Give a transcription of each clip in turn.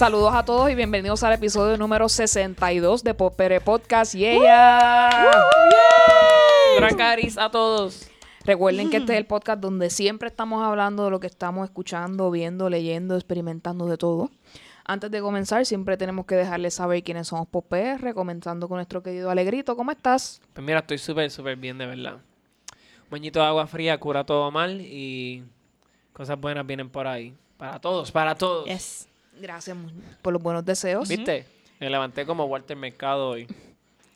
Saludos a todos y bienvenidos al episodio número 62 de Popere Podcast. ¡Y ella! Gran cariz a todos. Recuerden que este es el podcast donde siempre estamos hablando de lo que estamos escuchando, viendo, leyendo, experimentando de todo. Antes de comenzar, siempre tenemos que dejarles saber quiénes somos PopR, comenzando con nuestro querido Alegrito. ¿Cómo estás? Pues mira, estoy súper, súper bien, de verdad. Un bañito de agua fría cura todo mal y cosas buenas vienen por ahí. Para todos, para todos. Yes. Gracias por los buenos deseos. ¿Viste? Me levanté como Walter Mercado hoy.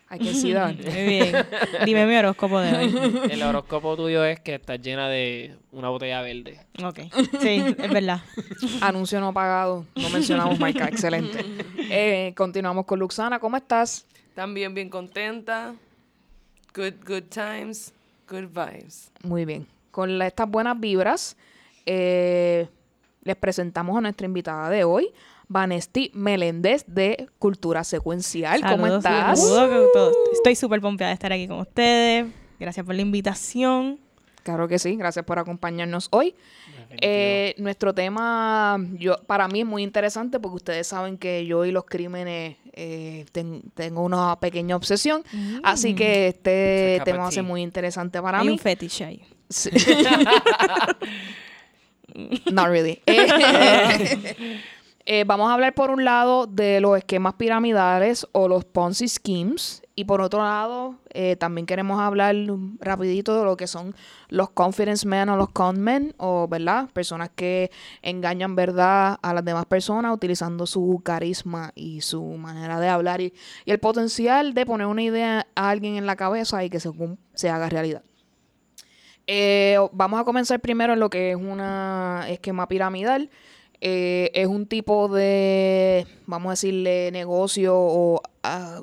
Hay que sí dar. Muy bien. Dime mi horóscopo de hoy. El horóscopo tuyo es que estás llena de una botella verde. Ok. Sí, es verdad. Anuncio no pagado. No mencionamos marca. Excelente. Eh, continuamos con Luxana. ¿Cómo estás? También bien contenta. Good, good times, good vibes. Muy bien. Con la- estas buenas vibras, eh, les presentamos a nuestra invitada de hoy, Vanesti Meléndez de Cultura Secuencial. ¿Cómo estás? saludos, todo- Estoy súper pompeada de estar aquí con ustedes. Gracias por la invitación. Claro que sí. Gracias por acompañarnos hoy. Eh, nuestro tema, yo para mí es muy interesante porque ustedes saben que yo y los crímenes eh, ten- tengo una pequeña obsesión. Así que este tema va a ser muy interesante para Hay mí. un fetish ahí. Sí. Not really. Eh, eh, vamos a hablar por un lado de los esquemas piramidales o los Ponzi schemes y por otro lado eh, también queremos hablar rapidito de lo que son los confidence men o los con men o verdad personas que engañan verdad a las demás personas utilizando su carisma y su manera de hablar y, y el potencial de poner una idea a alguien en la cabeza y que se, se haga realidad. Eh, vamos a comenzar primero en lo que es un esquema piramidal. Eh, es un tipo de, vamos a decirle, negocio o, ah,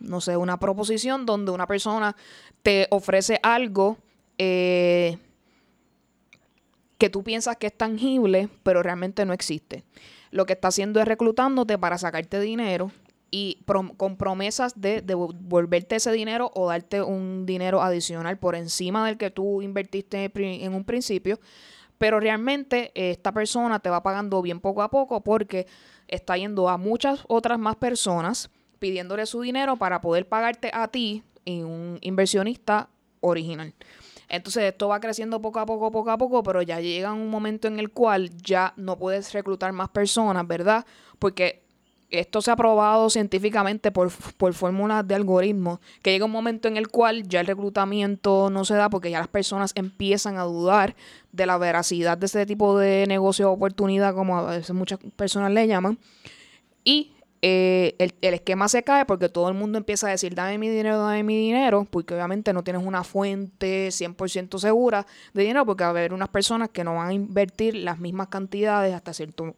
no sé, una proposición donde una persona te ofrece algo eh, que tú piensas que es tangible, pero realmente no existe. Lo que está haciendo es reclutándote para sacarte dinero y con promesas de devolverte ese dinero o darte un dinero adicional por encima del que tú invertiste en un principio. Pero realmente eh, esta persona te va pagando bien poco a poco porque está yendo a muchas otras más personas pidiéndole su dinero para poder pagarte a ti un inversionista original. Entonces esto va creciendo poco a poco, poco a poco, pero ya llega un momento en el cual ya no puedes reclutar más personas, ¿verdad? Porque esto se ha probado científicamente por, por fórmulas de algoritmos, que llega un momento en el cual ya el reclutamiento no se da porque ya las personas empiezan a dudar de la veracidad de ese tipo de negocio o oportunidad, como a veces muchas personas le llaman. Y eh, el, el esquema se cae porque todo el mundo empieza a decir, dame mi dinero, dame mi dinero, porque obviamente no tienes una fuente 100% segura de dinero, porque va a haber unas personas que no van a invertir las mismas cantidades hasta cierto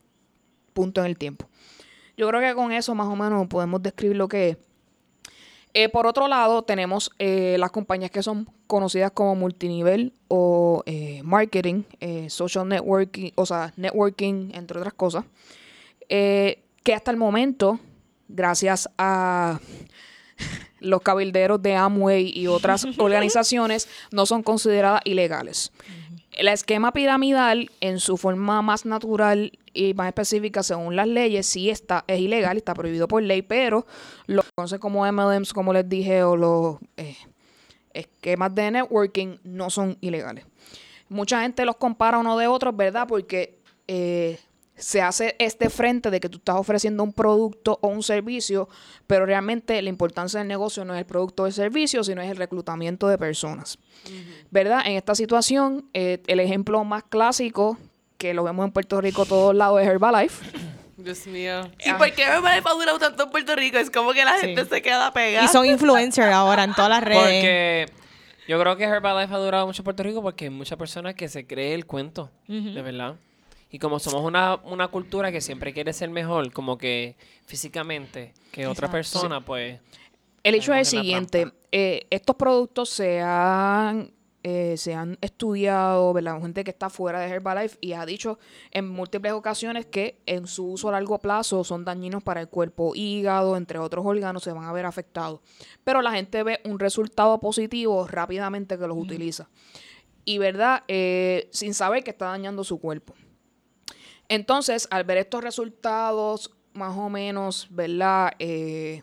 punto en el tiempo. Yo creo que con eso más o menos podemos describir lo que es. Eh, por otro lado, tenemos eh, las compañías que son conocidas como multinivel o eh, marketing, social networking, o sea, networking, entre otras cosas, que hasta el momento, gracias a los cabilderos de Amway y otras organizaciones, no son consideradas ilegales. El esquema piramidal, en su forma más natural y más específica según las leyes, sí está, es ilegal, está prohibido por ley, pero los conoce como MLMs, como les dije, o los eh, esquemas de networking no son ilegales. Mucha gente los compara uno de otros, ¿verdad? Porque eh, se hace este frente de que tú estás ofreciendo un producto o un servicio, pero realmente la importancia del negocio no es el producto o el servicio, sino es el reclutamiento de personas. ¿Verdad? En esta situación, eh, el ejemplo más clásico, que lo vemos en Puerto Rico todos lados, es Herbalife. Dios mío. ¿Y por qué Herbalife ha durado tanto en Puerto Rico? Es como que la Sí. gente se queda pegada. Y son influencers ahora en todas las redes. Porque yo creo que Herbalife ha durado mucho en Puerto Rico porque hay muchas personas que se cree el cuento, de verdad. Y como somos una, una cultura que siempre quiere ser mejor, como que físicamente, que otra Exacto. persona, pues... El hecho es el siguiente, eh, estos productos se han, eh, se han estudiado, ¿verdad? Gente que está fuera de Herbalife y ha dicho en múltiples ocasiones que en su uso a largo plazo son dañinos para el cuerpo, hígado, entre otros órganos, se van a ver afectados. Pero la gente ve un resultado positivo rápidamente que los utiliza. Y, ¿verdad? Eh, sin saber que está dañando su cuerpo. Entonces, al ver estos resultados más o menos, ¿verdad? Eh,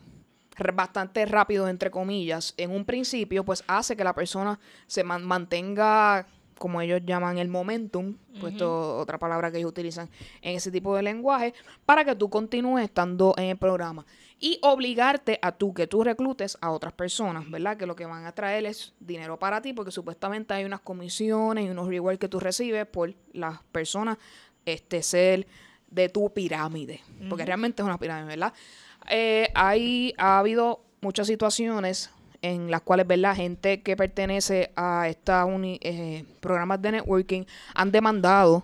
bastante rápido, entre comillas, en un principio, pues hace que la persona se man- mantenga, como ellos llaman el momentum, puesto otra palabra que ellos utilizan en ese tipo de lenguaje, para que tú continúes estando en el programa. Y obligarte a tú que tú reclutes a otras personas, ¿verdad? Que lo que van a traer es dinero para ti, porque supuestamente hay unas comisiones y unos rewards que tú recibes por las personas este, ser de tu pirámide. Porque realmente es una pirámide, ¿verdad? Eh, hay, ha habido muchas situaciones en las cuales, ¿verdad? Gente que pertenece a estos programas de networking han demandado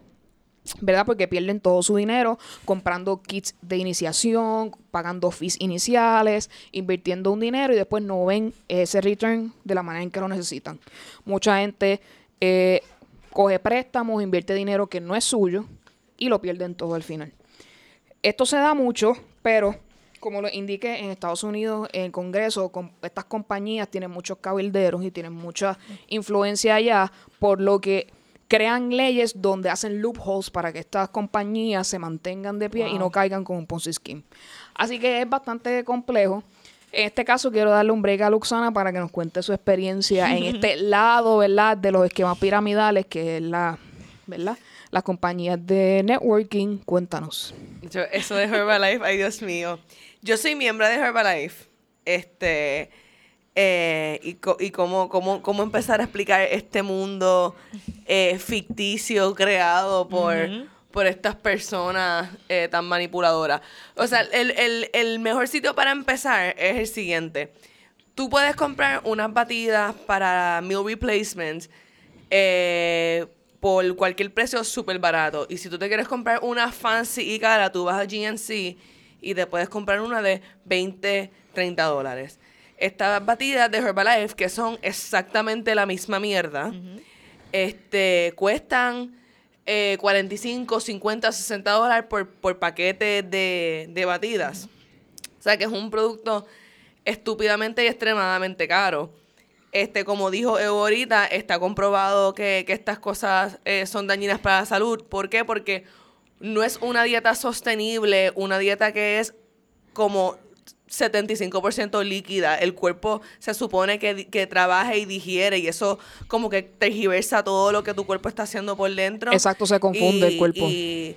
¿verdad? Porque pierden todo su dinero comprando kits de iniciación, pagando fees iniciales, invirtiendo un dinero y después no ven ese return de la manera en que lo necesitan. Mucha gente eh, coge préstamos, invierte dinero que no es suyo y lo pierden todo al final. Esto se da mucho, pero como lo indiqué, en Estados Unidos, en el Congreso, con estas compañías tienen muchos cabilderos y tienen mucha influencia allá, por lo que crean leyes donde hacen loopholes para que estas compañías se mantengan de pie y no caigan con un Ponzi scheme. Así que es bastante complejo. En este caso quiero darle un break a Luxana para que nos cuente su experiencia en este lado, ¿verdad? De los esquemas piramidales, que es la, ¿verdad? Las compañías de networking. Cuéntanos. Yo- eso de Herbalife, ay Dios mío. Yo soy miembro de Herbalife. Este. eh, y co- y cómo, cómo, cómo empezar a explicar este mundo eh, ficticio creado por, por estas personas eh, tan manipuladoras. O sea, el, el, el mejor sitio para empezar es el siguiente. Tú puedes comprar unas batidas para meal replacement eh, por cualquier precio súper barato. Y si tú te quieres comprar una fancy y cara, tú vas a GNC y te puedes comprar una de 20, 30 dólares. Estas batidas de Herbalife, que son exactamente la misma mierda, este, cuestan eh, 45, 50, 60 dólares por, por paquete de, de batidas. O sea que es un producto estúpidamente y extremadamente caro. Este, como dijo Evo ahorita, está comprobado que, que estas cosas eh, son dañinas para la salud. ¿Por qué? Porque no es una dieta sostenible, una dieta que es como 75% líquida. El cuerpo se supone que, que trabaja y digiere y eso como que tergiversa todo lo que tu cuerpo está haciendo por dentro. Exacto, se confunde el cuerpo. Y,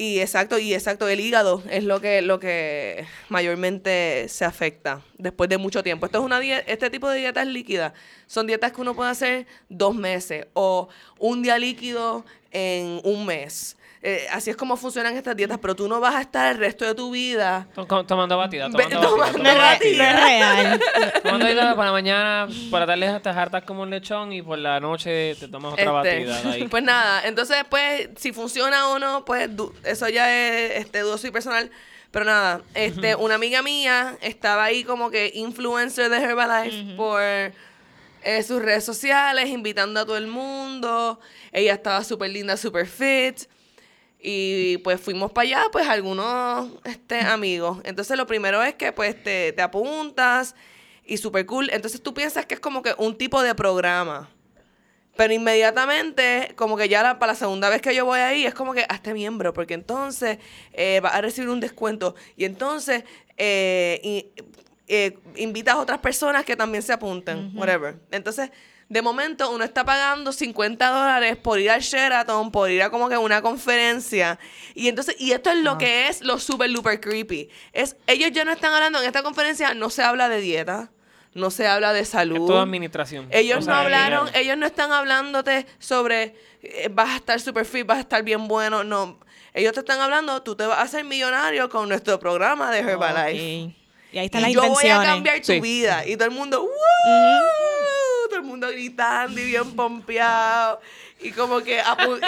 y exacto, y exacto, el hígado es lo que, lo que mayormente se afecta después de mucho tiempo. Esto es una este tipo de dietas líquidas son dietas que uno puede hacer dos meses o un día líquido en un mes. Eh, así es como funcionan estas dietas, pero tú no vas a estar el resto de tu vida Tomando batida, tomando batida. tomando No re- batida. no es real. Tomando batida para la mañana, para darles hasta hartas como un lechón y por la noche te tomas otra Este, batida. ahí. Pues nada, entonces pues si funciona o no, pues eso ya es este dudoso y personal. Pero nada, este, una amiga mía estaba ahí como que influencer de Herbalife por eh, sus redes sociales, invitando a todo el mundo. Ella estaba súper linda, súper fit. Y pues fuimos para allá, pues algunos este, amigos. Entonces lo primero es que pues te, te apuntas y súper cool. Entonces tú piensas que es como que un tipo de programa. Pero inmediatamente, como que ya la- para la segunda vez que yo voy ahí, es como que hazte miembro, porque entonces eh, vas a recibir un descuento. Y entonces eh, y- eh, invitas a otras personas que también se apunten, whatever. Entonces, de momento, uno está pagando 50 dólares por ir al Sheraton, por ir a como que una conferencia. Y entonces, y esto es lo que es lo super, super creepy. Es, ellos ya no están hablando, en esta conferencia no se habla de dieta, no se habla de salud. Es toda administración. Ellos O sea, no hablaron, dinero. ellos no están hablando,te sobre eh, vas a estar super fit, vas a estar bien bueno, no. Ellos te están hablando, tú te vas a hacer millonario con nuestro programa de Herbalife. Ok. Y ahí están Y las yo voy a cambiar tu Sí. vida. Y todo el mundo, mundo gritando y bien pompeado. Y como que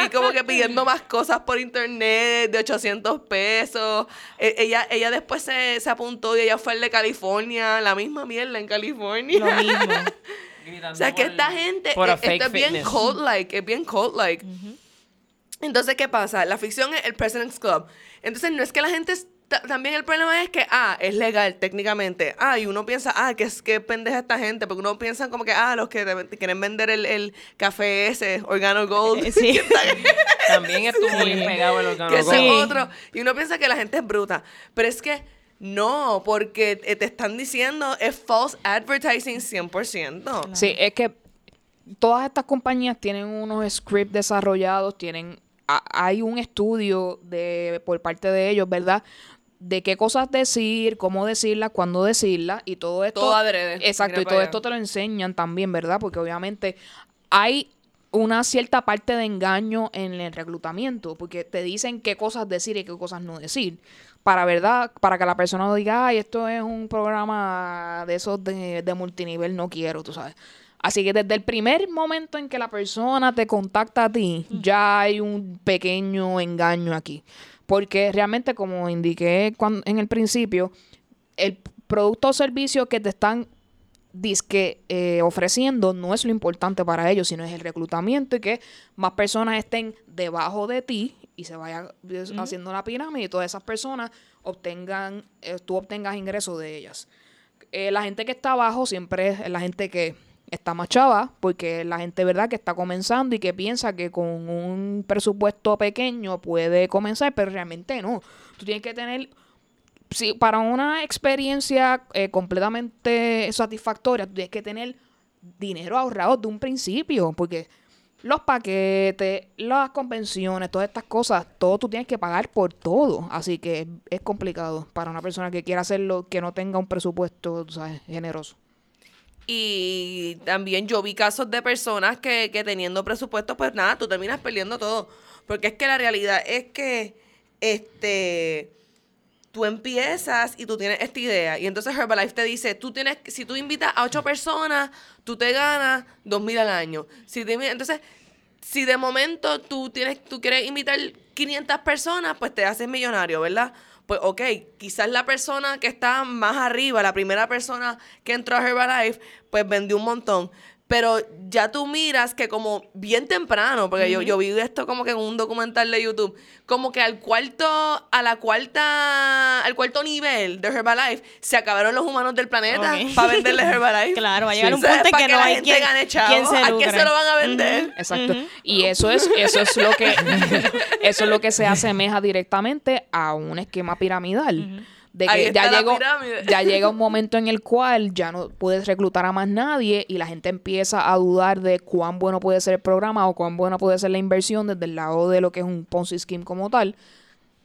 y como que pidiendo más cosas por internet de 800 pesos. E- ella, ella después se, se apuntó y ella fue al de California, la misma mierda en California. Lo mismo. Gritando O sea, que esta gente, eh, esto es bien fitness. cult-like, es bien cult-like. Entonces, ¿qué pasa? La ficción es el President's Club. Entonces, no es que la gente también el problema es que, ah, es legal técnicamente. Ah, y uno piensa, ah, que es que pendeja esta gente. Porque uno piensa como que, ah, los que te, te quieren vender el, el café ese, Organo Gold. Eh, sí. que está- También estuvo Sí. bien pegado el organo. que ese Sí. es otro. Y uno piensa que la gente es bruta. Pero es que no, porque eh, te están diciendo es false advertising 100%. Sí, es que todas estas compañías tienen unos scripts desarrollados, tienen hay un estudio de por parte de ellos, ¿verdad? De qué cosas decir, cómo decirlas, cuándo decirlas y todo esto. Todo adrede. Exacto, y todo esto te lo enseñan también, ¿verdad? Porque obviamente hay una cierta parte de engaño en el reclutamiento, porque te dicen qué cosas decir y qué cosas no decir. Para verdad, para que la persona no diga, ay, esto es un programa de esos de, de multinivel, no quiero, tú sabes. Así que desde el primer momento en que la persona te contacta a ti, ya hay un pequeño engaño aquí. Porque realmente, como indiqué cuan- en el principio, el producto o servicio que te están disque eh, ofreciendo no es lo importante para ellos, sino es el reclutamiento y que más personas estén debajo de ti y se vaya eh, haciendo la pirámide y todas esas personas obtengan, eh, tú obtengas ingresos de ellas. Eh, la gente que está abajo siempre es la gente que está más chava, porque la gente, ¿verdad?, que está comenzando y que piensa que con un presupuesto pequeño puede comenzar, pero realmente no. Tú tienes que tener sí, para una experiencia eh, completamente satisfactoria, tú tienes que tener dinero ahorrado de un principio, porque los paquetes, las convenciones, todas estas cosas, todo tú tienes que pagar por todo. Así que es, complicado para una persona que quiera hacerlo, que no tenga un presupuesto, sabes, generoso. Y también yo vi casos de personas que, que teniendo presupuesto, pues nada, tú terminas perdiendo todo. Porque es que la realidad es que este tú empiezas y tú tienes esta idea. Y entonces Herbalife te dice, tú tienes, si tú invitas a ocho personas, tú te ganas dos mil al año. Si te, entonces, si de momento tú tienes, tú quieres invitar 500 personas, pues te haces millonario, ¿verdad? Pues ok, quizás la persona que está más arriba, la primera persona que entró a Herbalife, pues vendió un montón. Pero ya tú miras que como bien temprano, porque yo, yo vi esto como que en un documental de YouTube, como que al cuarto, a la cuarta, al cuarto nivel de Herbalife, se acabaron los humanos del planeta Ok. para venderle Herbalife. Claro, va a llegar un O sea, punto en para que no la hay gente quien- gane chavo. quien se ¿A quién lucre. se lo van a vender? Exacto. Y eso es, eso es lo que, eso es lo que se asemeja directamente a un esquema piramidal. De que ya llegó, ya llega un momento en el cual ya no puedes reclutar a más nadie y la gente empieza a dudar de cuán bueno puede ser el programa o cuán buena puede ser la inversión desde el lado de lo que es un Ponzi scheme como tal.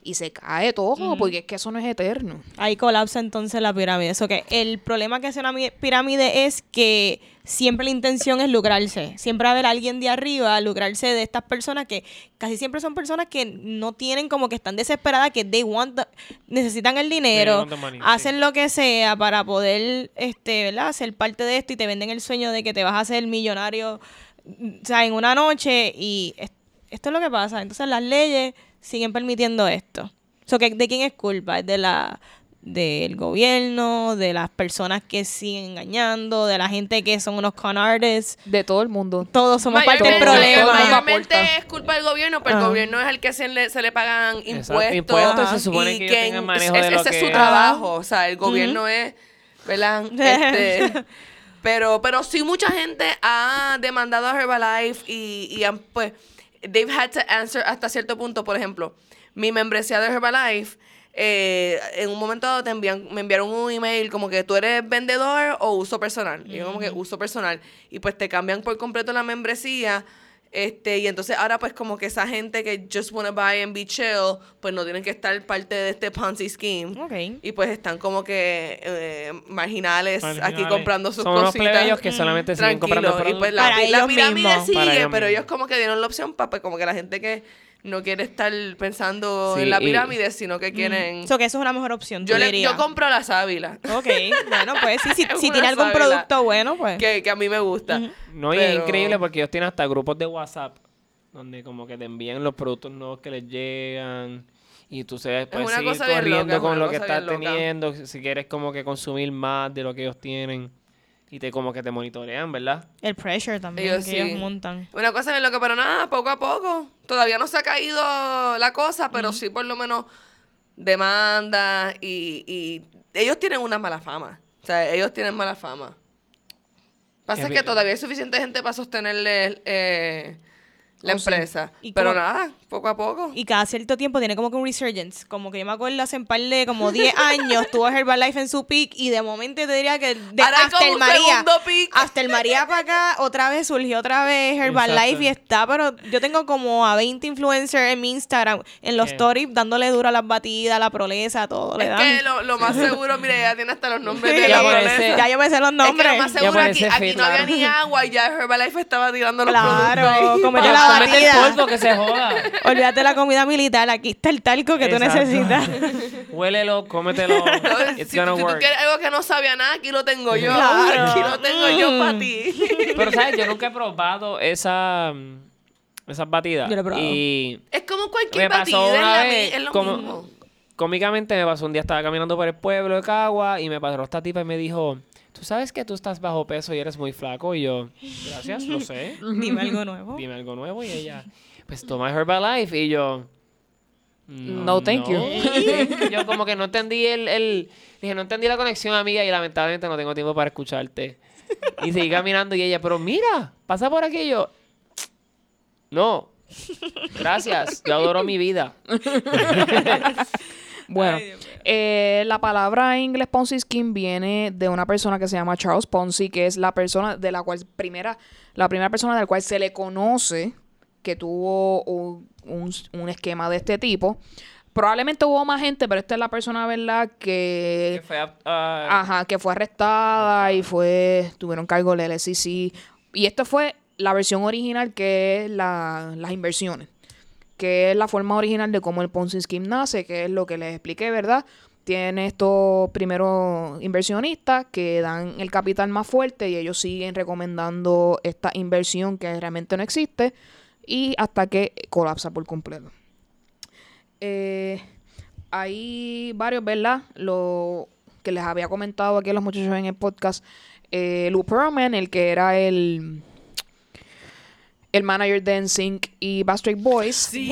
Y se cae todo, porque es que eso no es eterno. Ahí colapsa entonces la pirámide. Eso que el problema que hace una mi- pirámide es que siempre la intención es lucrarse. Siempre va a haber alguien de arriba a lucrarse de estas personas que casi siempre son personas que no tienen como que están desesperadas, que they want the- necesitan el dinero, want the money, hacen sí. lo que sea para poder este, ¿verdad? ser parte de esto y te venden el sueño de que te vas a hacer millonario o sea, en una noche y es- esto es lo que pasa. Entonces las leyes siguen permitiendo esto. So, ¿De quién es culpa? ¿Es de la del gobierno, de las personas que siguen engañando, de la gente que son unos con artists? De todo el mundo. Todos somos parte del problema. Mayormente es culpa del gobierno, pero Ah. el gobierno es el que se le, se le pagan Exacto, impuestos. impuestos, y se supone y que en- manejo es- de lo ese que es su trabajo. O sea, el gobierno es, ¿verdad? Este, pero, pero sí mucha gente ha demandado a Herbalife y, y han, pues, they've had to answer hasta cierto punto. Por ejemplo, mi membresía de Herbalife, eh, en un momento dado te envían, me enviaron un email como que tú eres vendedor o uso personal. Y yo como que uso personal. Y pues te cambian por completo la membresía. Este, y entonces ahora pues como que esa gente que just wanna buy and be chill, pues no tienen que estar parte de este Ponzi scheme. Ok. Y pues están como que eh, marginales, aquí Marginales. comprando sus Son unos cositas. plebeyos que solamente siguen comprando Tranquilo. Y pues productos. la, Para la ellos pirámide mismos. sigue, Para ellos pero mismos. ellos como que dieron la opción para pues como que la gente que no quiere estar pensando Sí, en la y- pirámide, sino que quieren... So, que eso es una mejor opción, yo, le- yo compro la sábila, Ok, bueno, pues sí, si, si tiene algún producto bueno, pues. que, que a mí me gusta. No, y Pero- es increíble porque ellos tienen hasta grupos de WhatsApp donde como que te envían los productos nuevos que les llegan y tú se cosa bien corriendo loca, con lo que estás teniendo si quieres como que consumir más de lo que ellos tienen y te como que te monitorean, ¿verdad? El pressure también Ellos que sí. ellos montan. Una cosa bien loca, pero nada, poco a poco. Todavía no se ha caído la cosa, pero sí por lo menos demandas y, y ellos tienen una mala fama. O sea, ellos tienen mala fama. Pasa Es que todavía hay suficiente gente para sostenerle eh, la Oh, sí. empresa. Y Pero como- nada, poco a poco. Y cada cierto tiempo tiene como que un resurgence. Como que yo me acuerdo hace un par de como 10 años tuvo Herbalife en su peak y de momento te diría que de hasta como el María. Hasta el María para acá otra vez surgió otra vez Herbalife Exacto. y está, pero yo tengo como a 20 influencers en mi Instagram, en los stories, dándole duro a las batidas, a la proleza, todo. le Es dan. que lo, lo más seguro, mire, ya tiene hasta los nombres de Ya la prolesa. ya yo me sé los Es que nombres. lo más seguro aquí, aquí no había claro. ni agua y ya Herbalife estaba tirando los Claro, productos ahí. La el polvo que se joda. Olvídate la comida militar, aquí está el talco que tú necesitas. Huélelo, cómetelo. It's si, gonna si tú work. quieres algo que no sabía nada, aquí lo tengo yo. Claro. Aquí lo tengo yo para ti. Pero, ¿sabes? Yo nunca he probado esa, mm, esas batidas. Yo lo he probado. Y Es como cualquier me batida, una la mi- vez es lo como- mismo. cómicamente me pasó un día, estaba caminando por el pueblo de Cagua y me pasó esta tipa y me dijo, tú sabes que tú estás bajo peso y eres muy flaco. Y yo, gracias, lo sé. Dime algo nuevo. Dime algo nuevo. Y ella, pues toma Herbalife. Y yo, No, thank you. yo como que no entendí el, el- Dije, no entendí la conexión, amiga, y lamentablemente no tengo tiempo para escucharte. Y seguí caminando y ella, pero mira, pasa por aquí. Y yo, no, gracias, yo adoro mi vida. Bueno, eh, la palabra en inglés Ponzi Scheme viene de una persona que se llama Charles Ponzi, que es la persona de la cual primera, la primera persona de la cual se le conoce que tuvo un, un- un esquema de este tipo. Probablemente hubo más gente, pero esta es la persona, ¿verdad? Que Que, fue ajá, que fue arrestada y fue, tuvieron cargo del SEC. Y esta fue la versión original, que es la- las inversiones que es la forma original de cómo el Ponzi Scheme nace, que es lo que les expliqué, ¿verdad? Tiene estos primeros inversionistas que dan el capital más fuerte y ellos siguen recomendando esta inversión que realmente no existe y hasta que colapsa por completo. Eh, hay varios, ¿verdad? Lo que les había comentado aquí a los muchachos en el podcast. Eh, Lou Pearlman, el que era el, el manager de NSYNC y Backstreet Boys. Sí.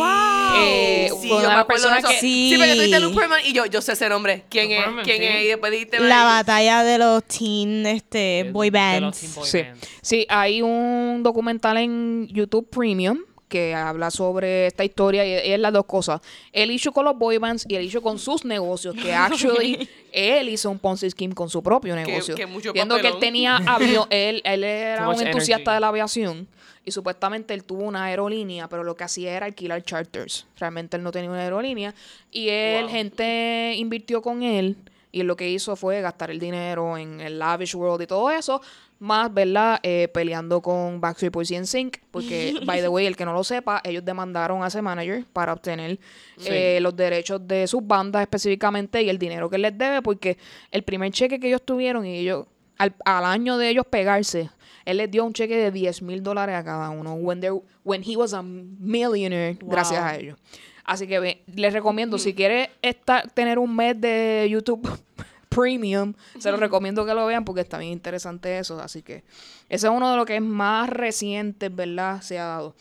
Eh, sí, fue yo una me acuerdo de persona eso. que- Sí, Sí. porque tú dices Luke Perlman y yo, yo sé ese nombre. ¿Quién Luke es? ¿Quién sí. es? Y después dijiste La batalla de los teen este, boy de los bands. teen boy Sí. bands. Sí, hay un documental en YouTube Premium que habla sobre esta historia y, y es las dos cosas. El issue con los boy bands y el issue con sus negocios, que actually él hizo un Ponzi scheme con su propio negocio. que mucho Viendo que él tenía avión, él, él era Too un entusiasta energy. de la aviación y supuestamente él tuvo una aerolínea, pero lo que hacía era alquilar charters. Realmente él no tenía una aerolínea y él, Wow. gente invirtió con él y lo que hizo fue gastar el dinero en el lavish world y todo eso, más, ¿verdad? Eh, peleando con Backstreet Boys y NSYNC, porque, by the way, el que no lo sepa, ellos demandaron a ese manager para obtener eh, los derechos de sus bandas específicamente y el dinero que les debe, porque el primer cheque que ellos tuvieron y ellos, al, al año de ellos pegarse, él les dio un cheque de 10 mil dólares a cada uno, when, they're- when he was a millionaire, gracias a ellos. Así que les recomiendo, si quieres estar, tener un mes de YouTube Premium, se los recomiendo que lo vean porque está bien interesante eso. Así que ese es uno de los que es más recientes, ¿verdad? Se ha dado.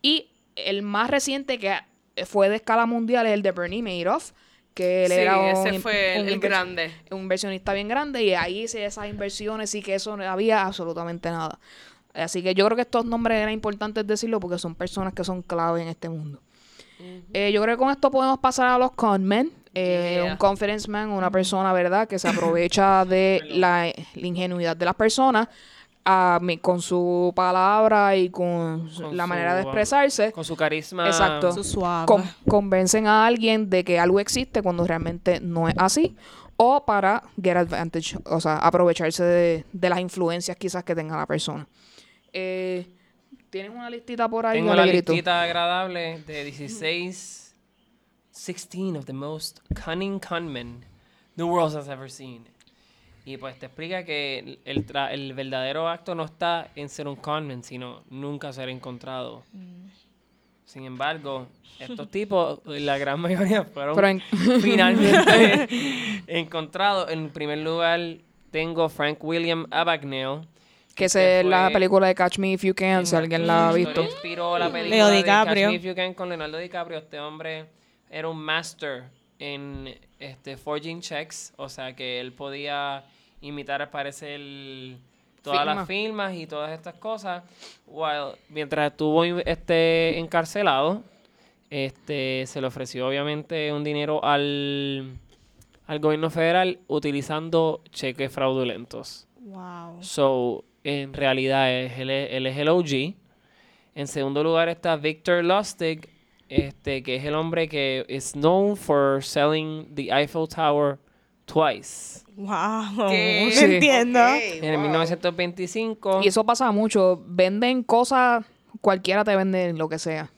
Y el más reciente que fue de escala mundial es el de Bernie Madoff, que él Sí, era un, ese fue el, un el grande. un inversionista bien grande y ahí hice esas inversiones y que eso no había absolutamente nada. Así que yo creo que estos nombres eran importantes decirlo porque son personas que son clave en este mundo. Eh, yo creo que con esto podemos pasar a los conmen. Eh, Yeah. Un confidence man, una persona, ¿verdad? Que se aprovecha de la, la ingenuidad de las personas ah, mi- con su palabra y con, Con la su, manera de expresarse. Con su carisma. Exacto. Su suave. con- convencen a alguien de que algo existe cuando realmente no es así. O para get advantage, o sea, aprovecharse de, de las influencias quizás que tenga la persona. Eh, ¿Tienen una listita por ahí? Tengo la Alegrito? listita agradable de 16, 16 of the most cunning conmen the world has ever seen. Y pues te explica que el, tra- el verdadero acto no está en ser un conman, sino nunca ser encontrado. Sin embargo, estos tipos, la gran mayoría fueron en- finalmente encontrados. En primer lugar, tengo Frank William Abagnale. que es la película de Catch Me If You Can, si alguien la ha visto. inspiró la película Leo de DiCaprio. Catch Me If You Can con Leonardo DiCaprio. Este hombre era un master en este forging checks, o sea que él podía imitar al parecer todas las firmas y todas estas cosas, while- mientras estuvo este encarcelado, este se le ofreció obviamente un dinero al al gobierno federal utilizando cheques fraudulentos. Wow. So, en realidad es, él, es, él es el OG. En segundo lugar está Victor Lustig, este, que es el hombre que is known for selling the Eiffel Tower twice. Wow. ¿Qué? Sí. entiendo. En el wow. 1925. Y eso pasa mucho. Venden cosas, cualquiera te vende lo que sea.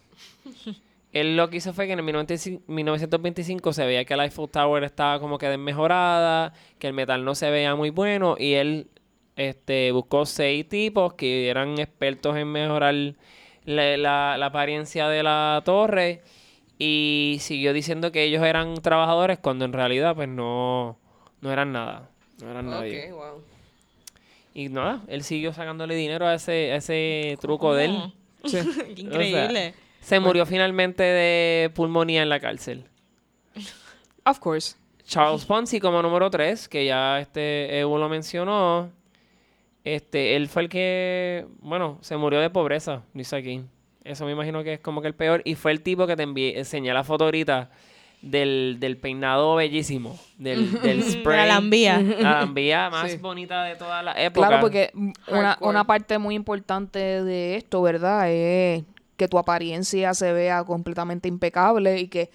Él lo que hizo fue que en el 1925 1925 se veía que la Eiffel Tower estaba como que desmejorada, que el metal no se veía muy bueno y él este, buscó seis tipos que eran expertos en mejorar la, la- la apariencia de la torre y siguió diciendo que ellos eran trabajadores cuando en realidad pues no, no eran nada, no eran nadie. Ok, wow. Y nada, él siguió sacándole dinero a ese, a ese truco de él. Qué increíble. Se murió finalmente de pulmonía en la cárcel. Of course. Charles Ponzi como número 3, que ya este Evo lo mencionó. Este, él fue el que, bueno, se murió de pobreza, dice aquí. Eso me imagino que es como que el peor. Y fue el tipo que te envié, enseñé la foto ahorita del, del peinado bellísimo, del, del spray. La lambía. La lambía más Sí. bonita de toda la época. Claro, porque una, una parte muy importante de esto, ¿verdad? Es que tu apariencia se vea completamente impecable y que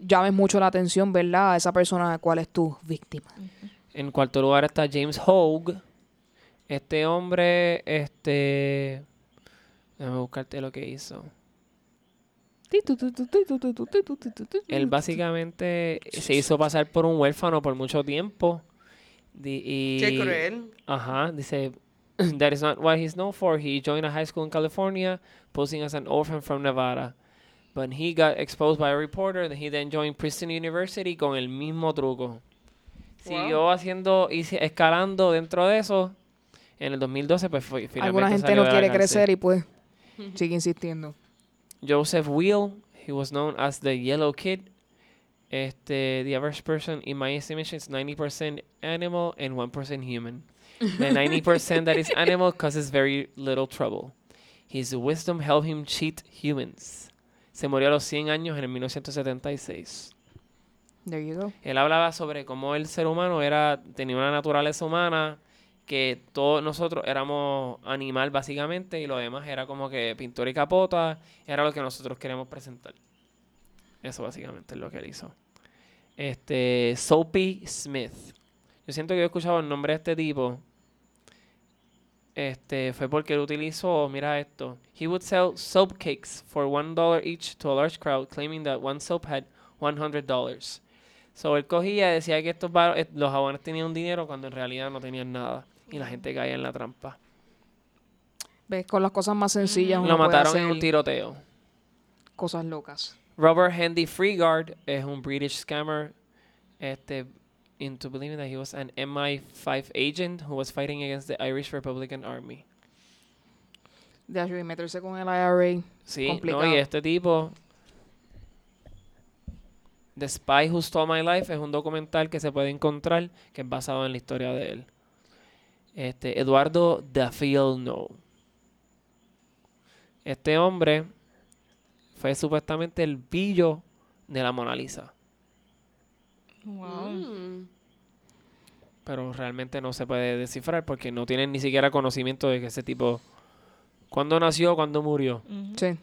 llames mucho la atención, ¿verdad? A esa persona a cual es tu víctima. En cuarto lugar está James Hogue. Este hombre, este... Déjame buscarte lo que hizo. Él básicamente se hizo pasar por un huérfano por mucho tiempo. Di- y, Qué cruel. Ajá, dice, that is not what he's known for. He joined a high school in California, posing as an orphan from Nevada. But he got exposed by a reporter, and he then joined Princeton University con el mismo truco. Siguió haciendo y escalando dentro de eso. En el 2012, pues fue, finalmente Alguna gente salió no quiere crecer y pues sigue insistiendo. Joseph Wheel, he was known as the Yellow Kid. Este, the average person, in my estimation, is 90% animal and 1% human. The 90% that is animal causes very little trouble. His wisdom helped him cheat humans. Se murió a los 100 años en el 1976. There you go. Él hablaba sobre cómo el ser humano era tenía una naturaleza humana que todos nosotros éramos animal básicamente y lo demás era como que pintura y capota, era lo que nosotros queremos presentar. Eso básicamente es lo que él hizo. Este, Soapy Smith. Yo siento que he escuchado el nombre de este tipo. Este, fue porque él utilizó, mira esto. He would sell soap cakes for one dollar each to a large crowd, claiming that one soap had $100. So él cogía y decía que estos eh, los jabones tenían un dinero cuando en realidad no tenían nada. Y la gente caía en la trampa. ¿Ves? Con las cosas más sencillas uno Lo puede mataron en un tiroteo. cosas locas. Robert Handy Freegard es un British scammer. Este, into believing that he was an MI5 agent who was fighting against the Irish Republican Army. De hecho, y meterse con el IRA. Sí, Complicado. no, y este tipo. The Spy Who Stole My Life es un documental que se puede encontrar que es basado en la historia de él. Este, Eduardo Duffield No. Este hombre fue supuestamente el pillo de la Mona Lisa. Wow. Mm. Pero realmente no se puede descifrar porque no tienen ni siquiera conocimiento de que ese tipo. ¿Cuándo nació? ¿Cuándo murió? Sí.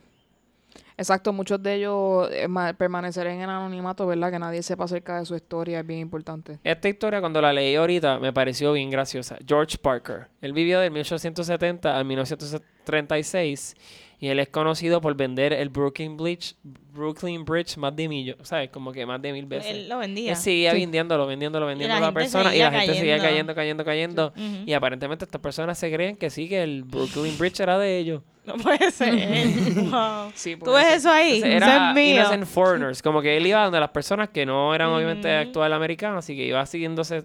Exacto, muchos de ellos eh, ma- permanecer en anonimato, ¿verdad? Que nadie sepa acerca de su historia es bien importante. Esta historia, cuando la leí ahorita, me pareció bien graciosa. George Parker. Él vivió del 1870 al 1936 y él es conocido por vender el Brooklyn Bridge, Brooklyn Bridge más de millo, ¿sabes? Como que más de mil veces. Él lo vendía. Él seguía Sí. vendiéndolo, vendiéndolo, vendiendo a la persona y la gente seguía cayendo, cayendo. cayendo. Y aparentemente estas personas se creen que sí, que el Brooklyn Bridge era de ellos. No puede ser. wow. Sí, ¿Tú ves eso ahí? Entonces, Eso era es mío. Innocent Foreigners. Como que él iba donde las personas que no eran obviamente actual americanos, así que iba siguiéndose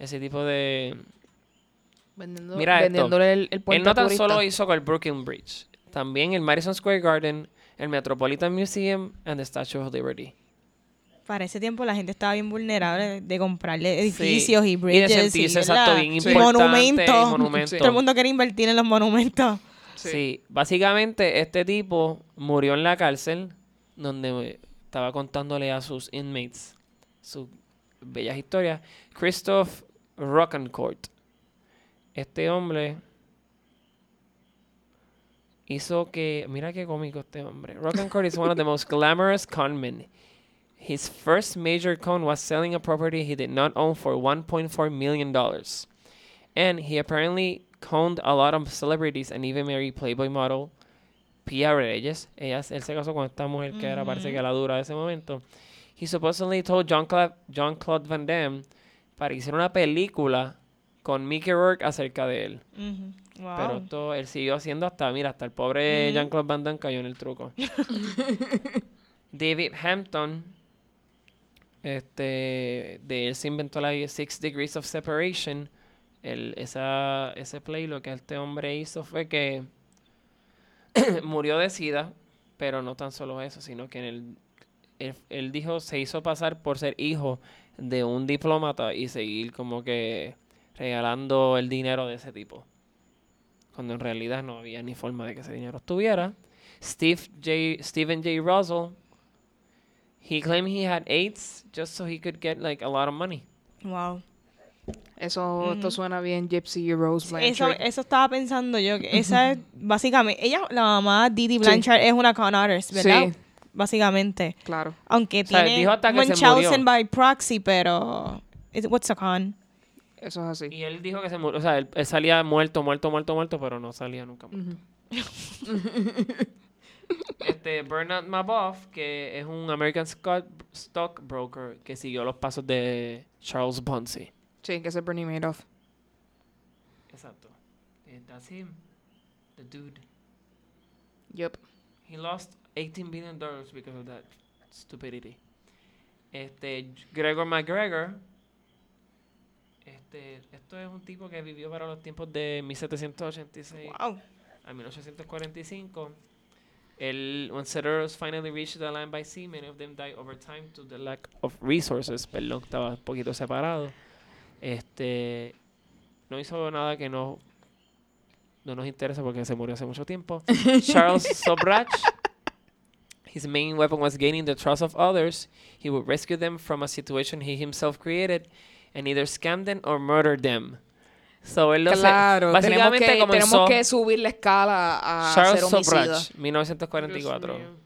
ese tipo de... Vendiendo, Mira esto. el, el puente Él no tan turista. solo hizo con el Brooklyn Bridge, también el Madison Square Garden, el Metropolitan Museum and the Statue of Liberty. Para ese tiempo la gente estaba bien vulnerable de comprarle edificios Sí. y bridges. Y de sentirse, ¿verdad? exacto, bien Sí. importante, Monumentos. monumentos. Todo el mundo quiere invertir en los monumentos. Sí. básicamente este tipo murió en la cárcel donde estaba contándole a sus inmates sus bellas historias. Christoph Rockencourt. Este hombre hizo que, mira qué cómico este hombre. Rockencourt is one of the most glamorous conmen. His first major con was selling a property he did not own for 1.4 million dollars. And he apparently coned a lot of celebrities and even married Playboy model Pia Reyes. Ella, él se casó con esta mujer que era, parece que la dura de ese momento. He supposedly told John Claude, John Claude Van Damme para que hiciera una película con Mickey Rourke acerca de él. Ujú. Wow. Pero esto él siguió haciendo hasta, mira, hasta el pobre Jean Claude Van Damme cayó en el truco. David Hampton, este, de él se inventó la Six Degrees of Separation. El, esa, ese play lo que este hombre hizo fue que murió de sida, pero no tan solo eso, sino que en el, él, él dijo, se hizo pasar por ser hijo de un diplomata y seguir como que regalando el dinero de ese tipo cuando en realidad no había ni forma de que ese dinero estuviera. Steve J. Stephen J. Russell, he claimed he had AIDS just so he could get like a lot of money. Wow. Eso, esto suena bien Gypsy Rose Eso, Blanchard. eso estaba pensando yo. Que esa es básicamente. Ella, la mamá Didi Blanchard, es una con artist, ¿verdad? Sí. Básicamente. Claro. Aunque O sea, tiene dijo hasta que se murió. by proxy, pero. it- What's a con? Eso es así. Y él dijo que se murió, o sea, él, él salía muerto, muerto, muerto, muerto, pero no salía nunca muerto. este, Bernard Maboff, que es un American stockbroker que siguió los pasos de Charles Ponzi. Sí, que es Bernie Madoff. Exacto. That's him. The dude. Yep. He lost 18 billion dollars because of that stupidity. Este, Gregor McGregor. Este, esto es un tipo que vivió para los tiempos de 1786 Wow. a 1845. El, when settlers finally reached the land by sea, many of them died over time to the lack of resources. Perdón, estaba un poquito separado. Este, no hizo nada que no, no nos interesa porque se murió hace mucho tiempo. Charles Sobrach. His main weapon was gaining the trust of others. He would rescue them from a situation he himself created and either scam them or murder them. So él lo Claro, tenemos básicamente que, comenzó tenemos que subir la escala a Charles. Sobrach, 1944. Dios mío.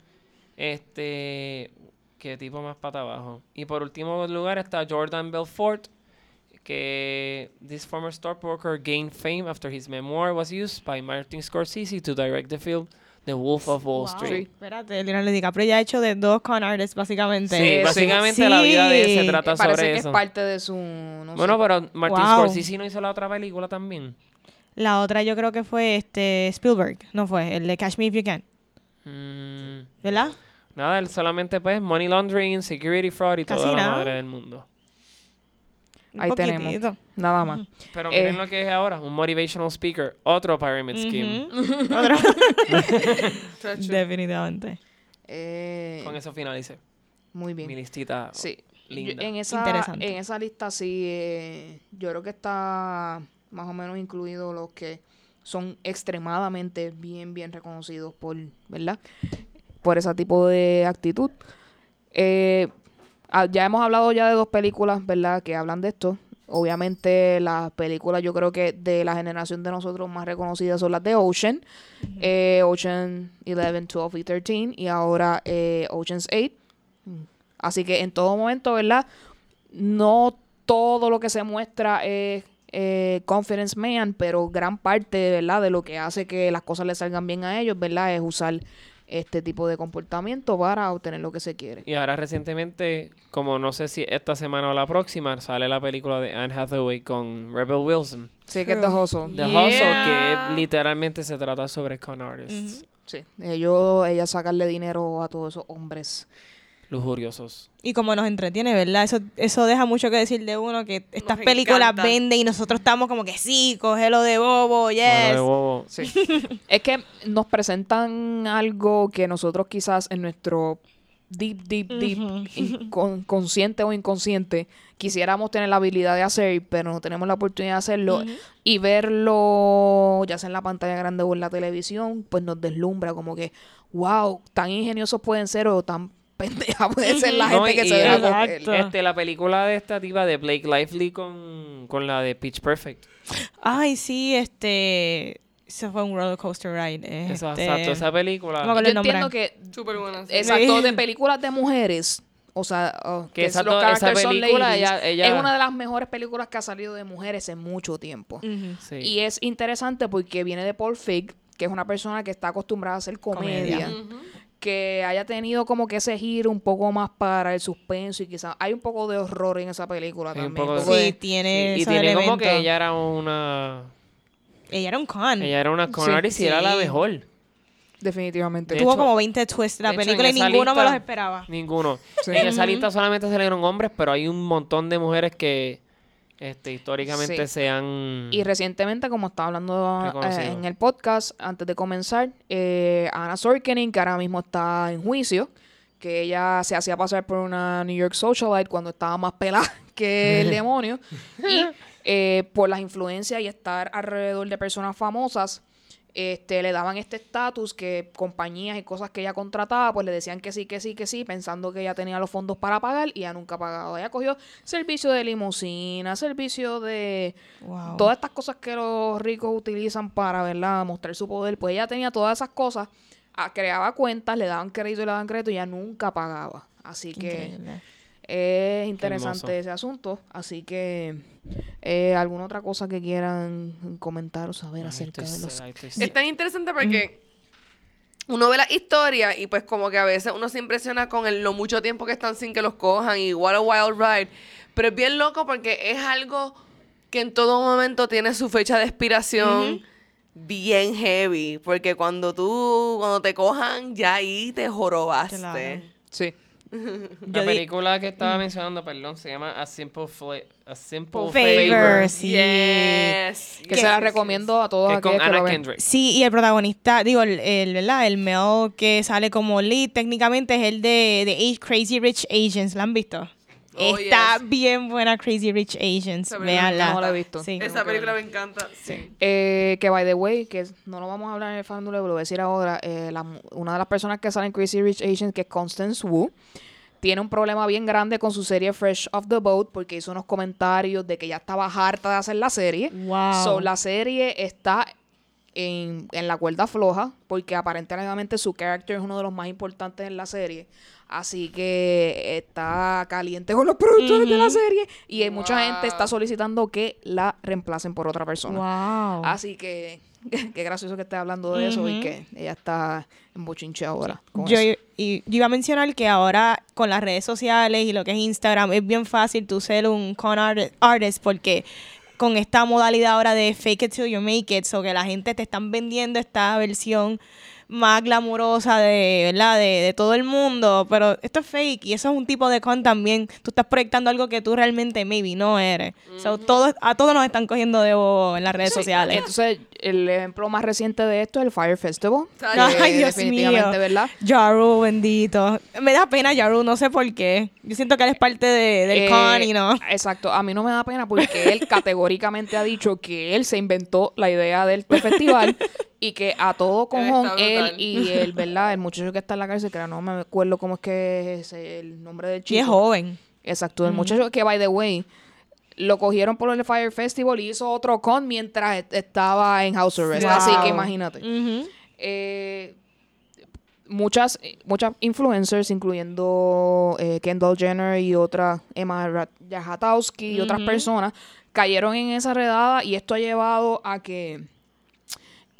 Este, qué tipo más pata abajo. Y por último lugar está Jordan Belfort, que this former stockbroker gained fame after his memoir was used by Martin Scorsese to direct the film The Wolf of Wall Wow. Street. Espérate, Leonardo DiCaprio ya ha hecho de dos con artists, básicamente. Sí, Sí, básicamente la vida de él se trata Parece sobre que eso. es parte de su... No Bueno, sé. pero Martin Wow. Scorsese no hizo la otra película también. La otra yo creo que fue este Spielberg, no fue, el de Catch Me If You Can, Mm, ¿verdad? nada, él solamente pues money laundering, security fraud y Casi toda la madre del mundo. Ahí tenemos. Nada más. Pero Eh. miren lo que es ahora, un motivational speaker, otro pyramid scheme. Chacho. Definitivamente. Eh, Con eso finalicé. muy bien. Mi listita Sí. linda. Yo- en, esa, Interesante. en esa lista sí, eh, yo creo que está más o menos incluido los que son extremadamente bien, bien reconocidos por, ¿verdad? Por ese tipo de actitud. Eh, ah, ya hemos hablado ya de dos películas, ¿verdad? Que hablan de esto. Obviamente las películas yo creo que de la generación de nosotros más reconocidas son las de Ocean. eh, Ocean 11, 12 y 13. Y ahora eh, Ocean's 8. Así que en todo momento, ¿verdad? No todo lo que se muestra es eh, Confidence Man, pero gran parte, ¿verdad? De lo que hace que las cosas le salgan bien a ellos, ¿verdad? Es usar este tipo de comportamiento para obtener lo que se quiere. Y ahora recientemente, como no sé si esta semana o la próxima, sale la película de Anne Hathaway con Rebel Wilson. Sí, que es de Hustle. The Yeah. Hustle, que literalmente se trata sobre con artists. Sí, ellos, ella sacarle dinero a todos esos hombres. Lujuriosos. Y como nos entretiene, ¿verdad? Eso, eso deja mucho que decir de uno que estas Nos películas encanta. venden y nosotros estamos como que sí, cógelo de bobo, yes. de bobo. Sí. es que nos presentan algo que nosotros quizás en nuestro deep, deep, deep, incon- consciente o inconsciente, quisiéramos tener la habilidad de hacer, pero no tenemos la oportunidad de hacerlo, y verlo ya sea en la pantalla grande o en la televisión, pues nos deslumbra como que, wow, tan ingeniosos pueden ser o tan pendeja puede ser la No, gente que y- se deja Exacto. coger. Este, la película de esta tipa de Blake Lively con, con la de Pitch Perfect. Ay, sí, este. Eso fue un roller coaster ride. Este, exacto, esa película. no Yo entiendo que, Súper buena. exacto, de películas de mujeres, o sea, oh, Que que esa los esa película, ladies, ella- ella- es una de las mejores películas que ha salido de mujeres en mucho tiempo. Sí. Y es interesante porque viene de Paul Fig, que es una persona que está acostumbrada a hacer comedia. Comedia. Que haya tenido como que ese giro un poco más para el suspenso y quizás hay un poco de horror en esa película Hay también. poco un poco Sí, tiene y tiene como que ella era una... Ella era un con. Ella era una con Sí. artist y era la Sí. mejor. definitivamente. de Tuvo hecho- como 20 twists la hecho, película y ninguno me los esperaba. Ninguno. Sí. En esa lista solamente salieron hombres, pero hay un montón de mujeres que este, históricamente Sí. se han... Y recientemente, como estaba hablando eh, en el podcast, antes de comenzar, eh, Anna Sorkening, que ahora mismo está en juicio, que ella se hacía pasar por una New York socialite cuando estaba más pelada que el demonio, y eh, por las influencias y estar alrededor de personas famosas, este, le daban este estatus que compañías y cosas que ella contrataba, pues le decían que sí, que sí, que sí, pensando que ella tenía los fondos para pagar y ella nunca ha pagado. Ella cogió servicio de limusina, servicio de Wow. todas estas cosas que los ricos utilizan para, ¿verdad?, mostrar su poder, pues ella tenía todas esas cosas, ah, creaba cuentas, le daban crédito y le daban crédito y ella nunca pagaba. Así que Increíble. Es interesante ese asunto. Así que, eh, ¿alguna otra cosa que quieran comentar o saber Ay, acerca de los... Es tan interesante porque uno ve la historia y pues como que a veces uno se impresiona con el- lo mucho tiempo que están sin que los cojan y what a wild ride. Pero es bien loco porque es algo que en todo momento tiene su fecha de expiración bien heavy. Porque cuando tú, cuando te cojan, ya ahí te jorobaste. Claro. Sí. La película que estaba mencionando, perdón, se llama A Simple, Fla- A Simple Favor, Favor. sí. Yes. Que se la recomiendo a todos Que con que Anna. Kendrick. Sí, y el protagonista, digo, el, el, ¿verdad? el male que sale como lead técnicamente es el de, de Crazy Rich Asians. ¿La han visto? Oh, Está yes. bien buena Crazy Rich Asians. Véanla. no la he visto. Sí. Esa película me encanta. Sí. Eh, que by the way, que no lo vamos a hablar en el fandom, lo voy a decir ahora. eh, la una de las personas que sale en Crazy Rich Asians, que es Constance Wu, tiene un problema bien grande con su serie Fresh Off the Boat porque hizo unos comentarios de que ya estaba harta de hacer la serie. Wow. So, la serie está en, en la cuerda floja porque aparentemente su character es uno de los más importantes en la serie. Así que está caliente con los productores de la serie y hay mucha gente está solicitando que la reemplacen por otra persona. Wow. Así que qué gracioso que esté hablando de eso y que ella está en bochinche ahora. Yo, eso. y, yo iba a mencionar que ahora con las redes sociales y lo que es Instagram es bien fácil tú ser un con art- artist porque con esta modalidad ahora de fake it till you make it, o que la gente te están vendiendo esta versión más glamurosa de, ¿verdad? De, de todo el mundo, pero esto es fake y eso es un tipo de con también. Tú estás proyectando algo que tú realmente maybe no eres. So, todos, a todos nos están cogiendo de bobo en las redes sociales. Entonces, el ejemplo más reciente de esto es el Fire Festival. Ay, Dios definitivamente, mío. ¿verdad? Yaru, bendito. Me da pena Yaru, no sé por qué. Yo siento que él es parte de- del Eh, con y no. Exacto, a mí no me da pena porque él categóricamente ha dicho que él se inventó la idea del festival y que a todo cojón él y el, ¿verdad? El muchacho que está en la cárcel, que no me acuerdo cómo es que es el nombre del Y chico. es joven. Exacto, el muchacho que, by the way, lo cogieron por el Fire Festival y hizo otro con mientras est- estaba en House Arrest. Wow. Así que imagínate. Eh, muchas, muchas influencers, incluyendo eh, Kendall Jenner y otra Emma Ratajkowski y otras personas, cayeron en esa redada y esto ha llevado a que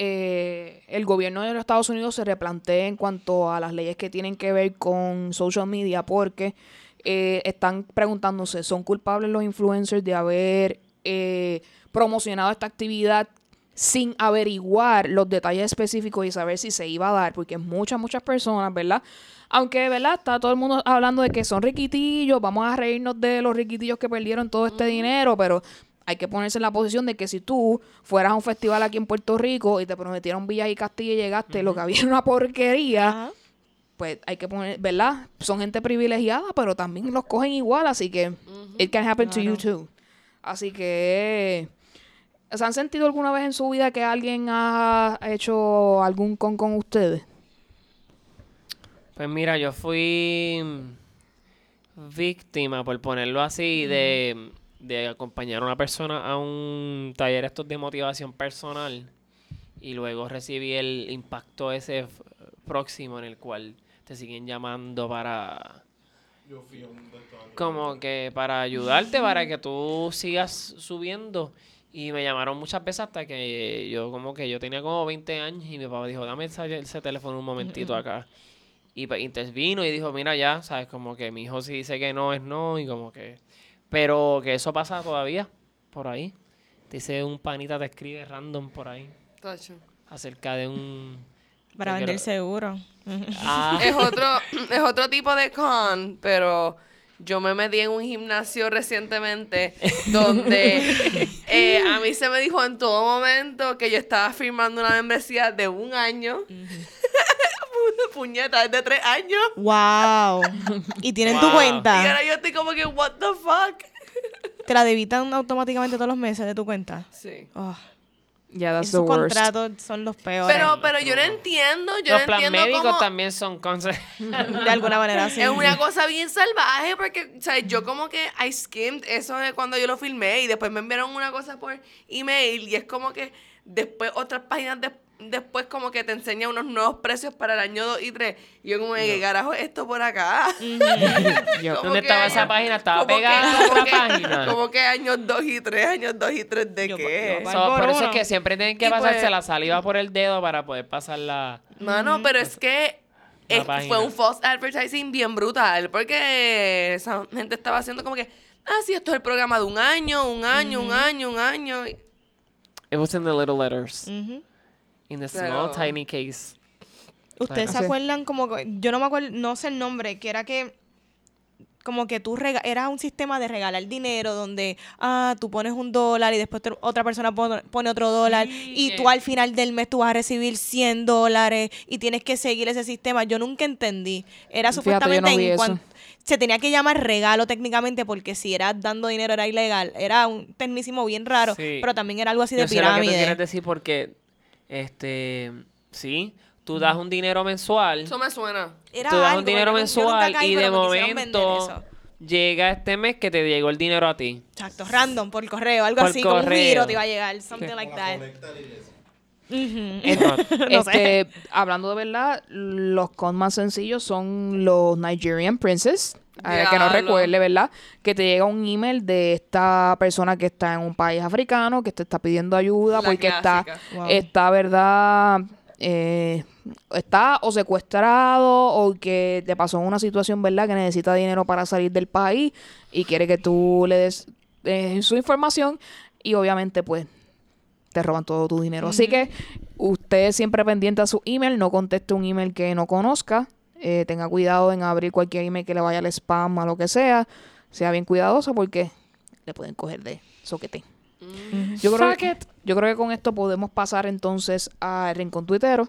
eh, el gobierno de los Estados Unidos se replantee en cuanto a las leyes que tienen que ver con social media porque eh, están preguntándose, ¿son culpables los influencers de haber eh, promocionado esta actividad sin averiguar los detalles específicos y saber si se iba a dar? Porque muchas, muchas personas, ¿verdad? Aunque, ¿verdad? Está todo el mundo hablando de que son riquitillos, vamos a reírnos de los riquitillos que perdieron todo este dinero, pero hay que ponerse en la posición de que si tú fueras a un festival aquí en Puerto Rico y te prometieron Villas y Castilla y llegaste, lo que había era una porquería, pues hay que poner, ¿verdad? Son gente privilegiada, pero también los cogen igual, así que it can happen to you too. Así que ¿se han sentido alguna vez en su vida que alguien ha hecho algún con con ustedes? Pues mira, yo fui víctima, por ponerlo así, de, de acompañar a una persona a un taller estos de motivación personal y luego recibí el impacto ese próximo en el cual te siguen llamando para como que para ayudarte para que tú sigas subiendo. Y me llamaron muchas veces hasta que yo como que yo tenía como 20 años y mi papá dijo dame ese, ese teléfono un momentito acá y pues, intervino y dijo mira ya sabes como que mi hijo si dice que no es no y como que pero que eso pasa todavía por ahí dice un panita te escribe random por ahí Tacho. acerca de un Para vender lo- seguro. ah es otro, es otro tipo de con, pero yo me metí en un gimnasio recientemente donde eh, a mí se me dijo en todo momento que yo estaba firmando una membresía de un año. Puñeta, es de tres años. ¡Wow! Y tienen tu Wow. Y cuenta. ahora yo estoy como que, what the fuck. Te la debitan automáticamente todos los meses de tu cuenta. Sí. Oh, Yeah, that's the esos contratos son los peores. Pero, pero yo no entiendo, yo los no plan entiendo médicos cómo... también son consejos de alguna manera sí. Es una cosa bien salvaje porque, o sea, yo como que I skimmed eso de cuando yo lo filmé y después me enviaron una cosa por email y es como que después otras páginas de- después como que te enseña unos nuevos precios para el año 2 y 3. Y yo como, de, ¿qué carajo es esto por acá? Yo- ¿Dónde que estaba esa página? ¿Estaba que- pegada a otra que- página? Como que años 2 y 3, años 2 y 3 de Yo- qué. yo- So, por por eso es que siempre tienen que Y pasarse pues- la saliva por el dedo para poder pasar la... Mano, pero es que es- fue un false advertising bien brutal, porque esa gente estaba haciendo como que, ah, sí, esto es el programa de un año, un año, un año, un año. It was in the little letters. In the Pero- small, tiny case. Ustedes se acuerdan como que- yo no me acuerdo, no sé el nombre, que era que como que tú rega era un sistema de regalar dinero donde ah tú pones un dólar y después te- otra persona pone, pone otro dólar y que- tú al final del mes tú vas a recibir 100 dólares y tienes que seguir ese sistema. Yo nunca entendí. Era Fíjate, yo supuestamente no vi en eso. cuan- se tenía que llamar regalo técnicamente porque si era dando dinero era ilegal. Era un tecnicismo bien raro, Sí. pero también era algo así de Yo sé lo que tú pirámide. quieres decir porque, este, sí, tú das un dinero mensual, Eso me suena. Era tú das algo, un dinero mensual caí, y de momento llega este mes que te llegó el dinero a ti. Exacto, random, por correo, algo Por así, como un correo. giro te iba a llegar, something like that. No este, hablando de verdad, los con más sencillos son los Nigerian Princess. Eh, que no recuerde, ¿verdad? Que te llega un email de esta persona que está en un país africano, que te está pidiendo ayuda La porque está. Wow. está, ¿verdad? Eh, está o secuestrado o que te pasó una situación, ¿verdad? Que necesita dinero para salir del país y quiere que tú le des eh, su información y obviamente pues te roban todo tu dinero. Así que usted siempre pendiente a su email, no conteste un email que no conozca, eh, tenga cuidado en abrir cualquier email que le vaya al spam o lo que sea, sea bien cuidadoso porque le pueden coger de soquete. Yo creo, que, yo creo que con esto podemos pasar entonces al Rincón Tuitero.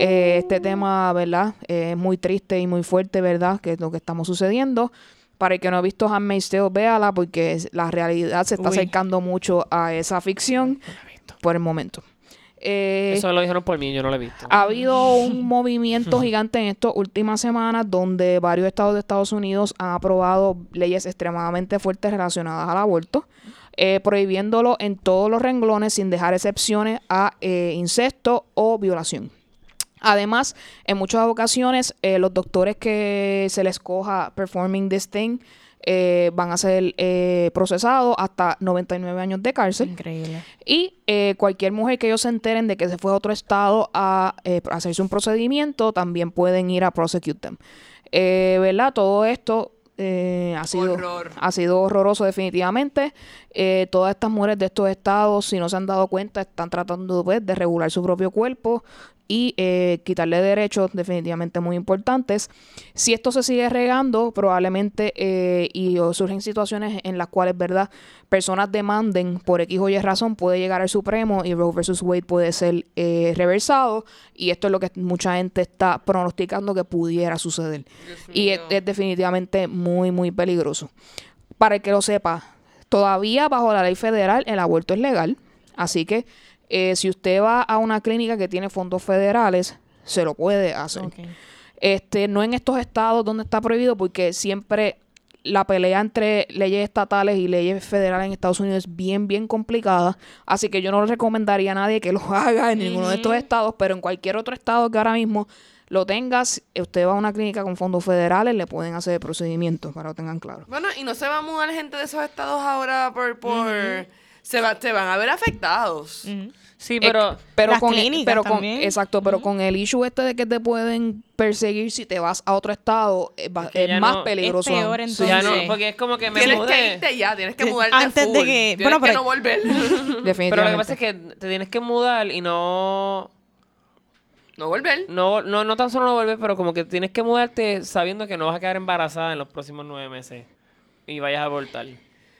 Eh, este tema, ¿verdad? Eh, es muy triste y muy fuerte, ¿verdad? Que es lo que estamos sucediendo. Para el que no ha visto Handmaid's Tale, véala porque la realidad se está Uy. acercando mucho a esa ficción por el momento. Eh, Eso lo dijeron por mí, yo no lo he visto. ha habido un movimiento gigante en estas últimas semanas donde varios estados de Estados Unidos han aprobado leyes extremadamente fuertes relacionadas al aborto, eh, prohibiéndolo en todos los renglones sin dejar excepciones a eh, incesto o violación. Además, en muchas ocasiones, eh, los doctores que se les coja performing this thing eh, van a ser eh, procesados hasta 99 años de cárcel. Increíble. Y eh, cualquier mujer que ellos se enteren de que se fue a otro estado a eh, hacerse un procedimiento, también pueden ir a prosecute them. Eh, ¿Verdad? Todo esto eh, ha, sido, Horror. ha sido horroroso definitivamente. Eh, todas estas mujeres de estos estados, si no se han dado cuenta, están tratando pues, de regular su propio cuerpo y eh, quitarle derechos definitivamente muy importantes. Si esto se sigue regando, probablemente eh, y o surgen situaciones en las cuales, ¿verdad? Personas demanden por X o Y razón, puede llegar al Supremo y Roe versus Wade puede ser eh, reversado y esto es lo que mucha gente está pronosticando que pudiera suceder. Y es, es definitivamente muy, muy peligroso. Para el que lo sepa, todavía bajo la ley federal el aborto es legal, así que eh, si usted va a una clínica que tiene fondos federales, se lo puede hacer. Este, no en estos estados donde está prohibido, porque siempre la pelea entre leyes estatales y leyes federales en Estados Unidos es bien, bien complicada. Así que yo no le recomendaría a nadie que lo haga en ninguno de estos estados, pero en cualquier otro estado que ahora mismo lo tengas, usted va a una clínica con fondos federales, le pueden hacer el procedimiento, para que lo tengan claro. Bueno, y no se va a mudar gente de esos estados ahora por... por... se, va, se van a ver afectados. Sí, pero... Eh, pero Las con, clínicas pero con- también. exacto, pero con el issue este de que te pueden perseguir si te vas a otro estado, es, ba- Es más no- peligroso. Es peor, entonces. ya no, Sí. porque es como que me Tienes mudé. que irte ya, tienes que mudarte antes de full. que- Tienes bueno, que pero- no volver. Definitivamente. Pero lo que pasa es que te tienes que mudar y no... no volver. No, no, no tan solo no volver, pero como que tienes que mudarte sabiendo que no vas a quedar embarazada en los próximos nueve meses. Y vayas a abortar.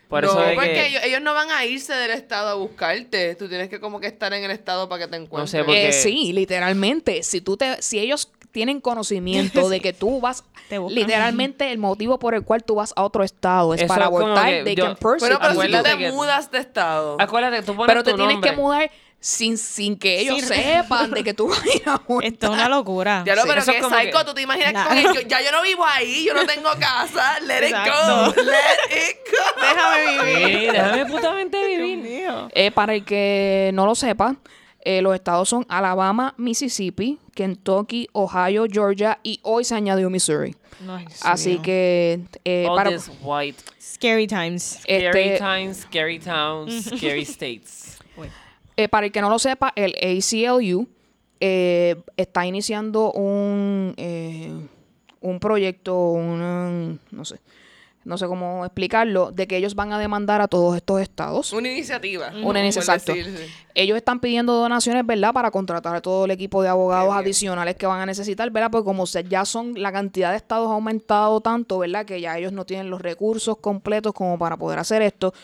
Por no, eso de porque que... ellos, ellos no van a irse del estado a buscarte. Tú tienes que como que estar en el estado para que te encuentres. sé, porque- Eh, sí, literalmente. Si tú te, si ellos tienen conocimiento de que tú vas, Te literalmente el motivo por el cual tú vas a otro estado es Eso para abortar, que they yo- can pero si tú te que- mudas de estado. Acuérdate, tú pones Pero te tu tienes nombre. que mudar sin, sin que ellos Sí. sepan de que tú vas a ir a. Esto es una locura. Ya lo, Sí, pero eso que es psycho, que- tú te imaginas Nah. que yo- ya yo no vivo ahí, yo no tengo casa, let it go, let it go. Déjame vivir. Sí, déjame putamente vivir. mío. Eh, para el que no lo sepa, eh, los estados son Alabama, Mississippi, Kentucky, Ohio, Georgia y hoy se añadió Missouri. Ay, Así mío. que eh, All para this white. Scary times. Scary este, times, scary towns, scary states. Eh, para el que no lo sepa, el ACLU eh, está iniciando un eh, un proyecto, un no sé, no sé cómo explicarlo, de que ellos van a demandar a todos estos estados. Una iniciativa. Una iniciativa, sí. Ellos están pidiendo donaciones, ¿verdad? Para contratar a todo el equipo de abogados adicionales que van a necesitar, ¿verdad? Porque como se- ya son, la cantidad de estados ha aumentado tanto, ¿verdad? Que ya ellos no tienen los recursos completos como para poder hacer esto.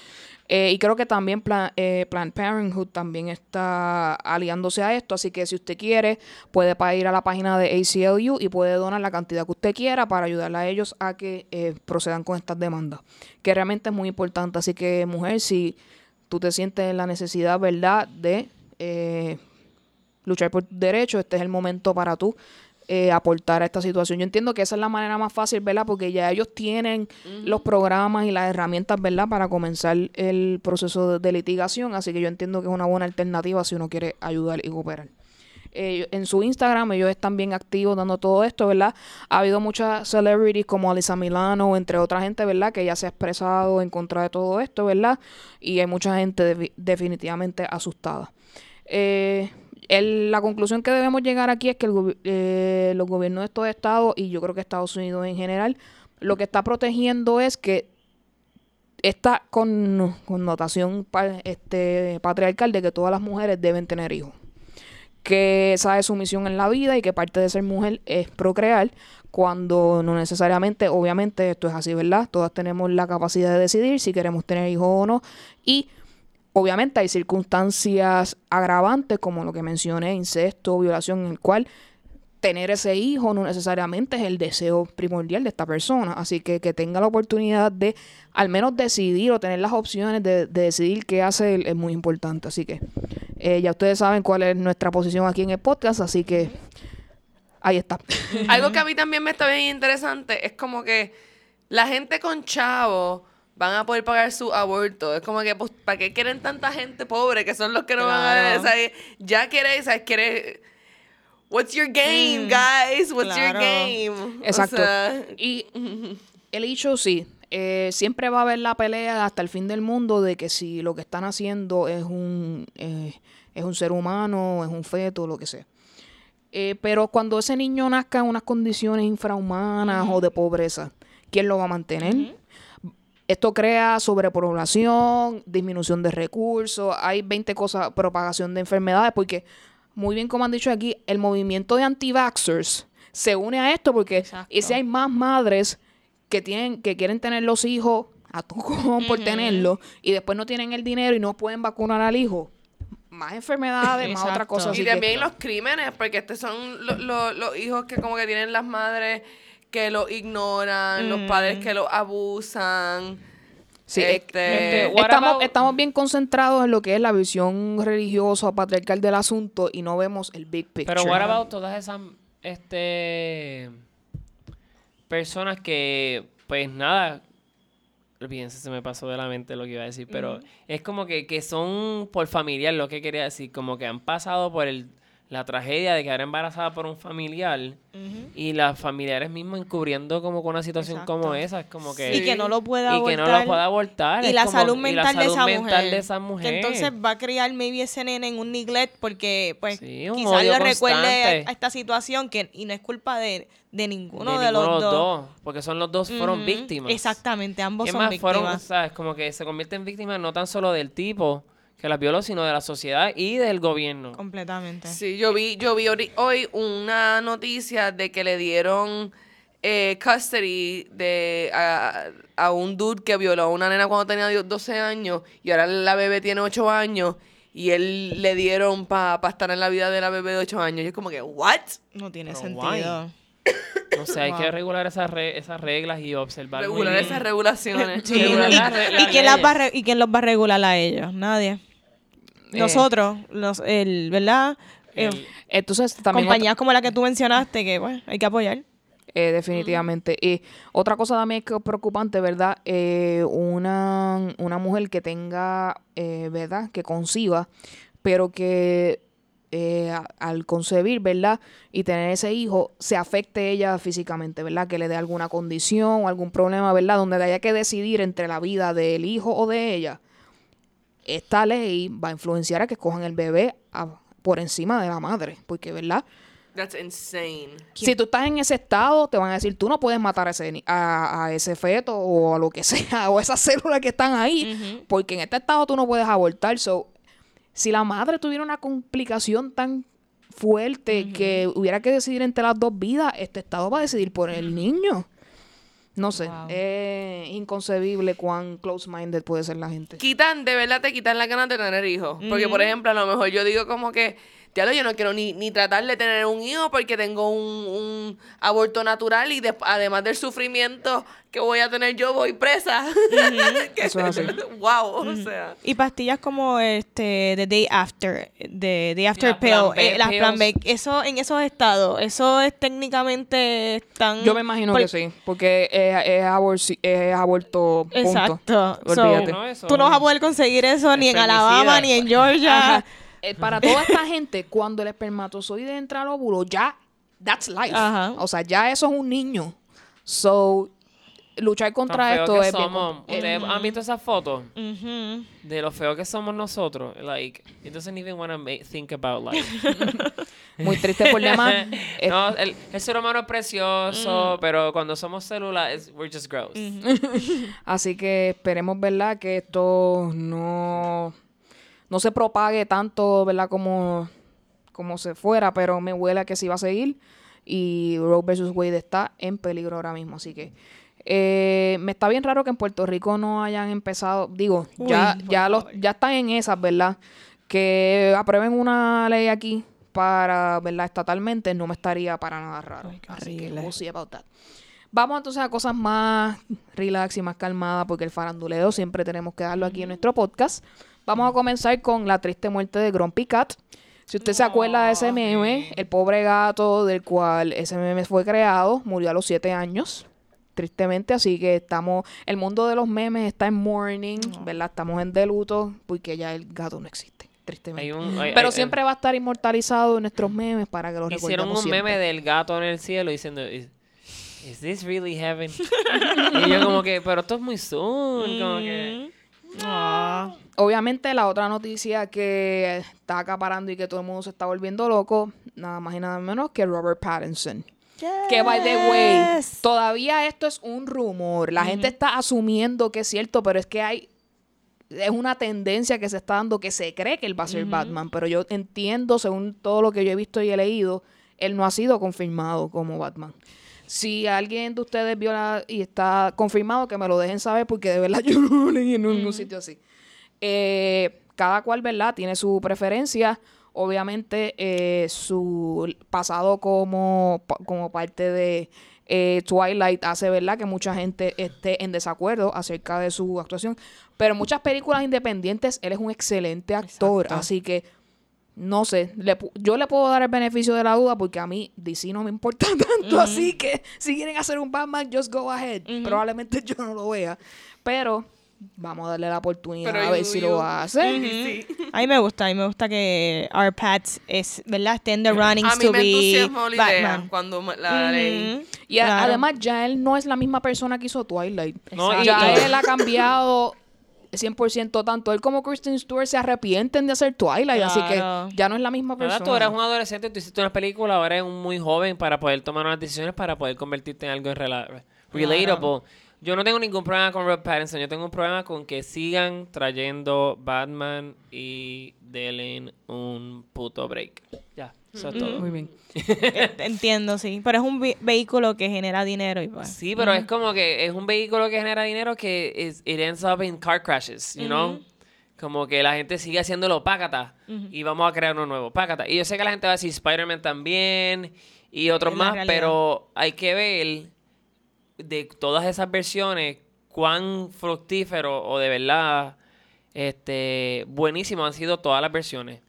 Eh, y creo que también Plan- eh, Planned Parenthood también está aliándose a esto. Así que si usted quiere, puede ir a la página de ACLU y puede donar la cantidad que usted quiera para ayudarle a ellos a que eh, procedan con estas demandas. Que realmente es muy importante. Así que, mujer, si tú te sientes en la necesidad, ¿verdad?, de eh, luchar por tus derechos, este es el momento para tú eh, aportar a esta situación. Yo entiendo que esa es la manera más fácil, ¿verdad? Porque ya ellos tienen los programas y las herramientas, ¿verdad? Para comenzar el proceso de, de litigación, así que yo entiendo que es una buena alternativa si uno quiere ayudar y cooperar. Eh, en su Instagram ellos están bien activos dando todo esto, ¿verdad? Ha habido muchas celebrities como Alisa Milano, entre otra gente, ¿verdad? Que ya se ha expresado en contra de todo esto, ¿verdad? Y hay mucha gente defi- definitivamente asustada. Eh, el- la conclusión que debemos llegar aquí es que el eh, los gobiernos de estos estados, y yo creo que Estados Unidos en general, lo que está protegiendo es que esta con, connotación este, patriarcal de que todas las mujeres deben tener hijos. Que esa es su misión en la vida y que parte de ser mujer es procrear, cuando no necesariamente, obviamente esto es así, ¿verdad? Todas tenemos la capacidad de decidir si queremos tener hijos o no. Y obviamente hay circunstancias agravantes como lo que mencioné, incesto, violación, en el cual tener ese hijo no necesariamente es el deseo primordial de esta persona. Así que que tenga la oportunidad de al menos decidir o tener las opciones de, de decidir qué hace es muy importante. Así que eh, ya ustedes saben cuál es nuestra posición aquí en el podcast, así que ahí está. Algo que a mí también me está bien interesante es como que la gente con chavo van a poder pagar su aborto. Es como que, pues, ¿para qué quieren tanta gente pobre que son los que no van a o sea, Ya quieres, ¿sabes? Quieres... What's your game, Mm, guys? What's claro. your game? O Exacto. sea, Y el hecho sí, eh, siempre va a haber la pelea hasta el fin del mundo de que si lo que están haciendo es un, eh, es un ser humano, es un feto, lo que sea. Eh, pero cuando ese niño nazca en unas condiciones infrahumanas o de pobreza, ¿quién lo va a mantener? Esto crea sobrepoblación, disminución de recursos, hay 20 cosas, propagación de enfermedades, porque muy bien como han dicho aquí, el movimiento de anti-vaxxers se une a esto porque Exacto. y si hay más madres que tienen que quieren tener los hijos a tu cojón por tenerlo y después no tienen el dinero y no pueden vacunar al hijo, más enfermedades, más otra cosa. Y que- también los crímenes, porque estos son lo- lo- los hijos que como que tienen las madres que lo ignoran, los padres que lo abusan. Sí, este, este, estamos, about- estamos bien concentrados en lo que es la visión religiosa patriarcal del asunto y no vemos el big picture. Pero what about todas esas este personas que pues nada olvídense se me pasó de la mente lo que iba a decir, pero es como que, que son por familiar lo que quería decir, como que han pasado por el la tragedia de quedar embarazada por un familiar y las familiares mismos encubriendo como con una situación Exacto. como esa, es como que Y que no lo pueda y que no abortar. lo pueda abortar y es la como- salud y mental, la de, salud esa mental mujer, de esa mujer. Que entonces va a criar maybe ese nene en un neglect porque pues Sí, quizás le recuerde a esta situación que y no es culpa de, de ninguno de de, ninguno los dos. porque son los dos fueron víctimas. Exactamente, ambos Es son más, víctimas. fueron, ¿sabes? Como que se convierten en víctimas no tan solo del tipo que las violó, sino de la sociedad y del gobierno. Completamente. Sí, yo vi, yo vi hoy una noticia de que le dieron eh, custody de, a, a un dude que violó a una nena cuando tenía 12 años y ahora la bebé tiene 8 años y él le dieron para estar en la vida de la bebé de 8 años. Y es como que, ¿what? No tiene Pero sentido. No sé, hay Wow. que regular esas, re- esas reglas y observar. Regular esas regulaciones. Sí, Regular ¿Y, y quién las va ¿Y quién los va a regular a ellos? Nadie. Eh. Nosotros, los, el, ¿verdad? Eh, El- Entonces, también compañías como la que tú mencionaste, que bueno, hay que apoyar. Eh, definitivamente. Y otra cosa también que es preocupante, ¿verdad? Eh, una, una mujer que tenga, eh, ¿verdad? Que conciba, pero que eh, a- al concebir, ¿verdad? Y tener ese hijo, se afecte ella físicamente, ¿verdad? Que le dé alguna condición o algún problema, ¿verdad? Donde haya que decidir entre la vida del hijo o de ella. Esta ley va a influenciar a que cojan el bebé a- por encima de la madre, porque, ¿verdad? That's insane. Si tú estás en ese estado, te van a decir, tú no puedes matar a ese, a, a ese feto o a lo que sea, o esas células que están ahí, porque en este estado tú no puedes abortar. So, si la madre tuviera una complicación tan fuerte que hubiera que decidir entre las dos vidas, este estado va a decidir por el niño. No sé, Wow. es inconcebible cuán close-minded puede ser la gente. quitan, de verdad te quitan las ganas de tener hijos. Porque, por ejemplo, a lo mejor yo digo como que, ya lo yo no quiero ni, ni tratar de tener un hijo porque tengo un, un aborto natural y de- además del sufrimiento que voy a tener yo, voy presa. Que- Eso es así. wow, o sea. Y pastillas como este The Day After, de Day After Las Pill, Plan B eh, las Plan B, eso en esos estados, eso es técnicamente tan Yo me imagino por- que sí, porque es, es, es aborto, punto. Exacto. So, Olvídate. No, eso- tú no vas a poder conseguir eso ni en. Alabama ni en Georgia. Ajá. Eh, para toda esta gente, cuando el espermatozoide entra al óvulo, ya, that's life. Ajá. O sea, ya eso es un niño. So, luchar contra esto que es bien somos. compl- ¿Ustedes han visto esas fotos de lo feo que somos nosotros? Like, it doesn't even want to think about life. muy triste por demás. Eh, no, el, el ser humano es precioso, pero cuando somos células, we're just gross. Así que esperemos, ¿verdad? Que esto no, no se propague tanto, ¿verdad? Como, como se fuera, pero me huele a que sí va a seguir. Y Roe versus Wade está en peligro ahora mismo. Así que eh, me está bien raro que en Puerto Rico no hayan empezado, digo, ya, Uy, ya, los, ya están en esas, ¿verdad? Que aprueben una ley aquí para, ¿verdad? Estatalmente no me estaría para nada raro. Ay, Así que horrible. we'll see about that. Vamos entonces a cosas más relax y más calmadas, porque el faranduleo siempre tenemos que darlo aquí en nuestro podcast. Vamos a comenzar con la triste muerte de Grumpy Cat. Si usted se acuerda de ese meme, el pobre gato del cual ese meme fue creado, murió a los siete años, tristemente. Así que estamos, el mundo de los memes está en mourning, ¿verdad? Estamos en de luto porque ya el gato no existe, tristemente. Hay un- hay- Pero hay- siempre va a estar inmortalizado en nuestros memes para que lo Hicieron recordemos un meme del gato en el cielo diciendo, is, is this really heaven? y yo como que, pero esto es muy soon, como que... Ah. Obviamente la otra noticia que está acaparando y que todo el mundo se está volviendo loco, nada más y nada menos que Robert Pattinson. Que by the way, todavía esto es un rumor. La gente está asumiendo que es cierto, pero es que hay es una tendencia que se está dando que se cree que él va a ser Batman, pero yo entiendo, según todo lo que yo he visto y he leído, él no ha sido confirmado como Batman. Si alguien de ustedes vio la- y está confirmado, que me lo dejen saber, porque de verdad yo no leí en ningún sitio así. Eh, cada cual, ¿verdad? Tiene su preferencia. Obviamente, eh, su pasado como, como parte de eh, Twilight hace, ¿verdad? Que mucha gente esté en desacuerdo acerca de su actuación. Pero en muchas películas independientes, él es un excelente actor. Exacto. Así que, no sé, le pu- yo le puedo dar el beneficio de la duda porque a mí DC no me importa tanto. Así que, si quieren hacer un Batman, just go ahead. Probablemente yo no lo vea. Pero... Vamos a darle la oportunidad Pero a ver you- si you- lo hace. Sí. A mí me gusta, a mí me gusta que our Pats es, ¿verdad? Esté en the running A mí to me be la idea Batman. cuando me- la leí. Y a- claro. además ya él no es la misma persona que hizo Twilight. No, ya él ha cambiado 100% tanto él como Kristen Stewart se arrepienten de hacer Twilight, así Claro. que ya no es la misma persona. Tú eras un adolescente, tú hiciste una película, ahora eres un muy joven para poder tomar unas decisiones para poder convertirte en algo relatable. Yo no tengo ningún problema con Robert Pattinson, yo tengo un problema con que sigan trayendo Batman y denle un puto break. Ya, eso es todo. Muy bien. Entiendo, sí. Pero es un ve- vehículo que genera dinero y pues. Sí, pero es como que es un vehículo que genera dinero que is, it ends up in car crashes, you know? Como que la gente sigue haciéndolo pácata y vamos a crear uno nuevo, pácata. Y yo sé que la gente va a decir Spider-Man también y otros Es más, realidad. pero hay que ver de todas esas versiones cuán fructífero o de verdad este buenísimo han sido todas las versiones.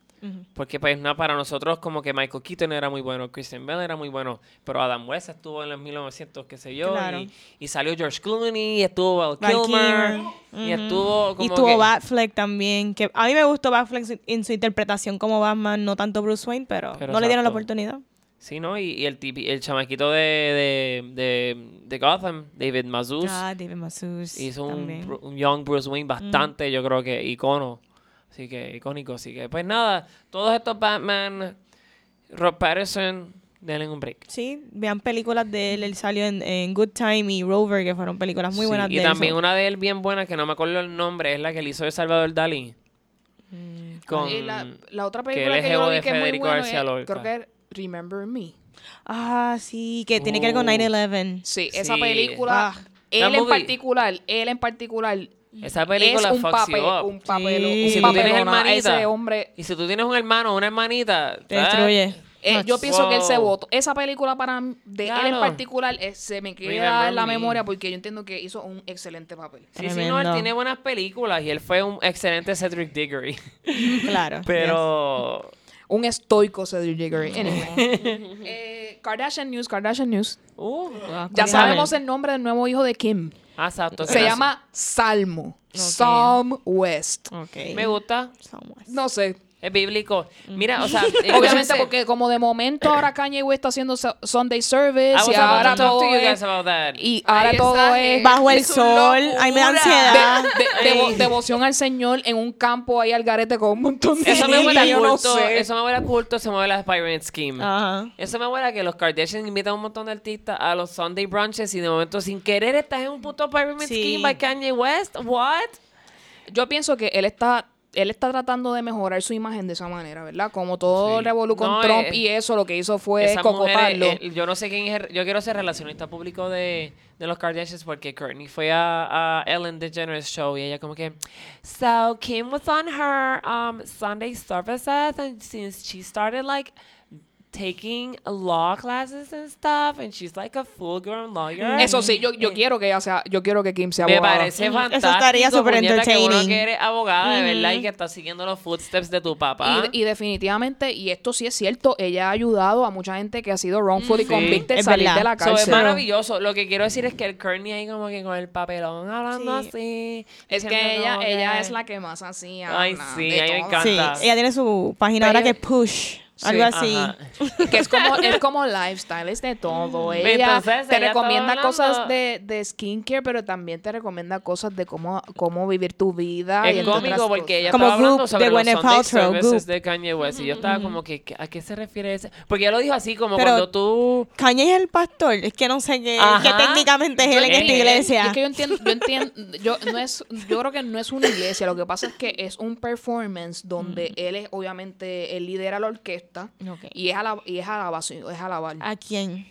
Porque pues no, para nosotros como que Michael Keaton era muy bueno, Christian Bell era muy bueno, pero Adam West estuvo en los 1900, qué sé yo, Claro. y, y salió George Clooney, y estuvo Val Kilmer, y estuvo como Y estuvo que- Batfleck también, que a mí me gustó Batfleck en su interpretación como Batman, no tanto Bruce Wayne, pero, Pero no le dieron la oportunidad. Sí, ¿no? Y, y el tipi- el chamaquito de, de, de, de Gotham, David Mazouz, Ah, David Mazouz hizo un, un young Bruce Wayne bastante, yo creo que icono. Así que icónico, así que pues nada, todos estos Batman, Rob Patterson, denle un break. Sí, vean películas de él, él salió en, en Good Time y Rover, que fueron películas muy Sí, buenas Y de él, también una de él bien buena, que no me acuerdo el nombre, es la que le hizo de Salvador Dalí. Con, Y la, la otra que él película es que, yo vi de que es muy Federico buena García es- Lorca. creo que es Remember Me. Ah, sí, que tiene que ver con Oh. 9-11. Sí, esa Sí. película, Ah. Él en movie- particular, él en particular Esa película es un fucks papel, you up. un papel, Sí. un Si tú hermanita, ese hombre Y si tú tienes un hermano o una hermanita, Te destruye. Eh, yo pienso que él se votó. Esa película para de él en particular, eh, se me queda en la Me. memoria porque yo entiendo que hizo un excelente papel. Sí, sí, no, él tiene buenas películas y él fue un excelente Cedric Diggory. Claro. Pero Un estoico Cedric Diggory. Anyway. Eh, Kardashian News, Kardashian News. uh. Ya sabemos el nombre del nuevo hijo de Kim. Ah, exacto. Se llama Salmo. Psalm West. Ok. Me gusta. Somewhat. No sé. Es bíblico. Mira, o sea, Obviamente porque como de momento ahora Kanye West está haciendo su- Sunday Service I was y about ahora to talk todo to you es, guys about that. y ahora Ay, todo es. Bajo el sol. Ay, me da ansiedad. de- devoción al Señor en un campo ahí al garete con un montón de Eso me huele a no culto, sé. eso me huele a culto, se me huele a Pyramid Scheme. Ajá. Eso me huele a que los Kardashian invitan a un montón de artistas a los Sunday brunches y de momento sin querer estás en un puto Pyramid Sí. Scheme by Kanye West. What? Yo pienso que él está él está tratando de mejorar su imagen de esa manera, ¿verdad? Como todo Sí. el revolú con No, Trump eh, y eso, lo que hizo fue mujer, cocotarlo. eh, yo no sé quién es, yo quiero ser relacionista público de, de los Kardashians porque Courtney fue a, a Ellen DeGeneres show y ella como que, so Kim was on her um, Sunday services and since she started like taking law classes and stuff and she's like a full grown lawyer. Eso sí, yo, yo quiero que ella sea, yo quiero que Kim sea Me abogada. parece Ujú. Eso fantástico. estaría súper puñeta, que uno entertaining. que eres abogada de verdad y Ujú. que está siguiendo los footsteps de tu papá. Y, y definitivamente, y esto sí es cierto, ella ha ayudado a mucha gente que ha sido wrongfully Sí. convicted Es salir verdad. de la So, es cárcel. maravilloso. Lo que quiero decir es que el Kearney ahí como que con el papelón hablando Sí. así. es que ella, como ella es la que más hacía. Ay, sí, a mí me encanta. Sí, ella tiene su página Pero ahora que es Push. Algo así. Ajá. que es como, es como lifestyle, es de todo. Ella Entonces, te ella recomienda cosas de, de skincare, pero también te recomienda cosas de cómo, cómo vivir tu vida. y Es cómico porque ella Como estaba hablando sobre de los Gwyneth Sunday Paltrow, services Goop. de Kanye West. Y yo estaba como que, ¿qué- ¿a qué se refiere ese? Porque ella lo dijo así, como Pero- cuando tú... Kanye es el pastor. Es que no sé qué, técnicamente es él en esta iglesia. Es que yo entiendo, yo entiendo, yo no es, yo creo que no es una iglesia, lo que pasa es que es un performance donde él es obviamente él lidera la orquesta Ok. y es ala- y es alabación, es alabar. ¿A quién?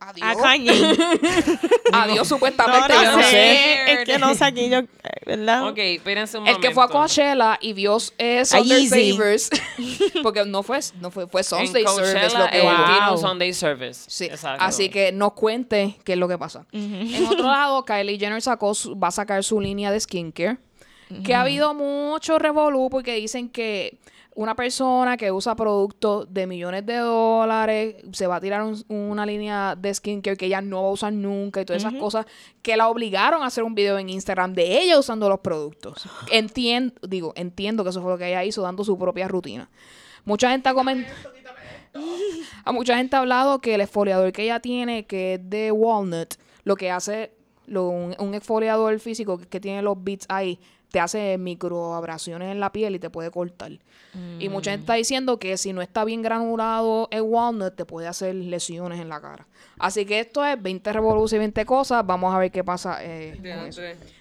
A Dios. A Kanye. A Dios supuestamente, no, yo no no sé. sé. Es que no sé aquí yo, eh, ¿verdad? Ok, espérense un El momento. que fue a Coachella y vio eh, A Sunday. Savers, porque no fue, no fue, fue En Sunday Service Coachella, lo que él tiene un Wow. Sunday Service. Sí, Exacto. así que nos cuente qué es lo que pasa. En otro lado, Kylie Jenner sacó su- va a sacar su línea de skincare. Que ha habido mucho revolú porque dicen que una persona que usa productos de millones de dólares se va a tirar un- una línea de skincare que ella no va a usar nunca y todas esas cosas que la obligaron a hacer un video en Instagram de ella usando los productos. Entiendo, digo, entiendo que eso fue lo que ella hizo dando su propia rutina. Mucha gente ha comentado a mucha gente ha hablado que el exfoliador que ella tiene, que es de walnut, lo que hace lo- un, un exfoliador físico que, que tiene los bits ahí, te hace microabrasiones en la piel y te puede cortar. Y mucha gente está diciendo que si no está bien granulado el walnut, te puede hacer lesiones en la cara. Así que esto es 20 revoluciones y 20 cosas. Vamos a ver qué pasa eh, con eso.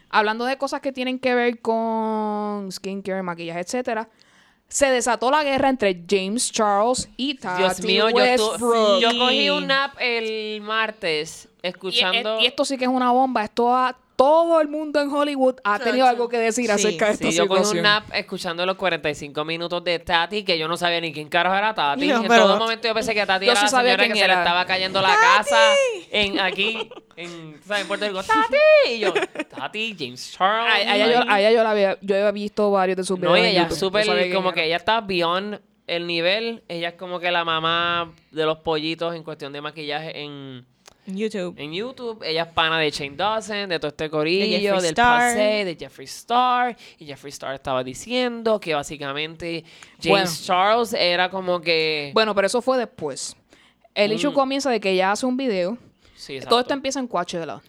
Hablando de cosas que tienen que ver con skincare, maquillaje, etcétera, se desató la guerra entre James Charles y Tati Dios mío, yo, tu- Westbrook. yo cogí un nap el martes Y, escuchando... y esto sí que es una bomba. Esto ha- todo el mundo en Hollywood ha tenido algo que decir Sí, acerca de esta Sí, yo situación. un nap escuchando los 45 minutos de Tati, que yo no sabía ni quién carajo era Tati. No, en todo momento yo pensé que Tati Yo era sí la sabía señora que se le estaba cayendo la casa en aquí, en, ¿sabes? en Puerto Rico. ¡Tati! Y yo, Tati, James Charles. A, ella, yo, a ella yo la había, yo había visto varios de sus videos. No, ella súper, quién como que ella está beyond el nivel. Ella es como que la mamá de los pollitos en cuestión de maquillaje en, YouTube. en YouTube. Ella es pana de Shane Dawson, de todo este corillo, Jeffree del. Pase, de Jeffree Star. Y Jeffree Star estaba diciendo que básicamente James Bueno. Charles era como que... Bueno, pero eso fue después. El issue Mm. comienza de que ella hace un video. sí, exacto. Todo esto empieza en Coachella.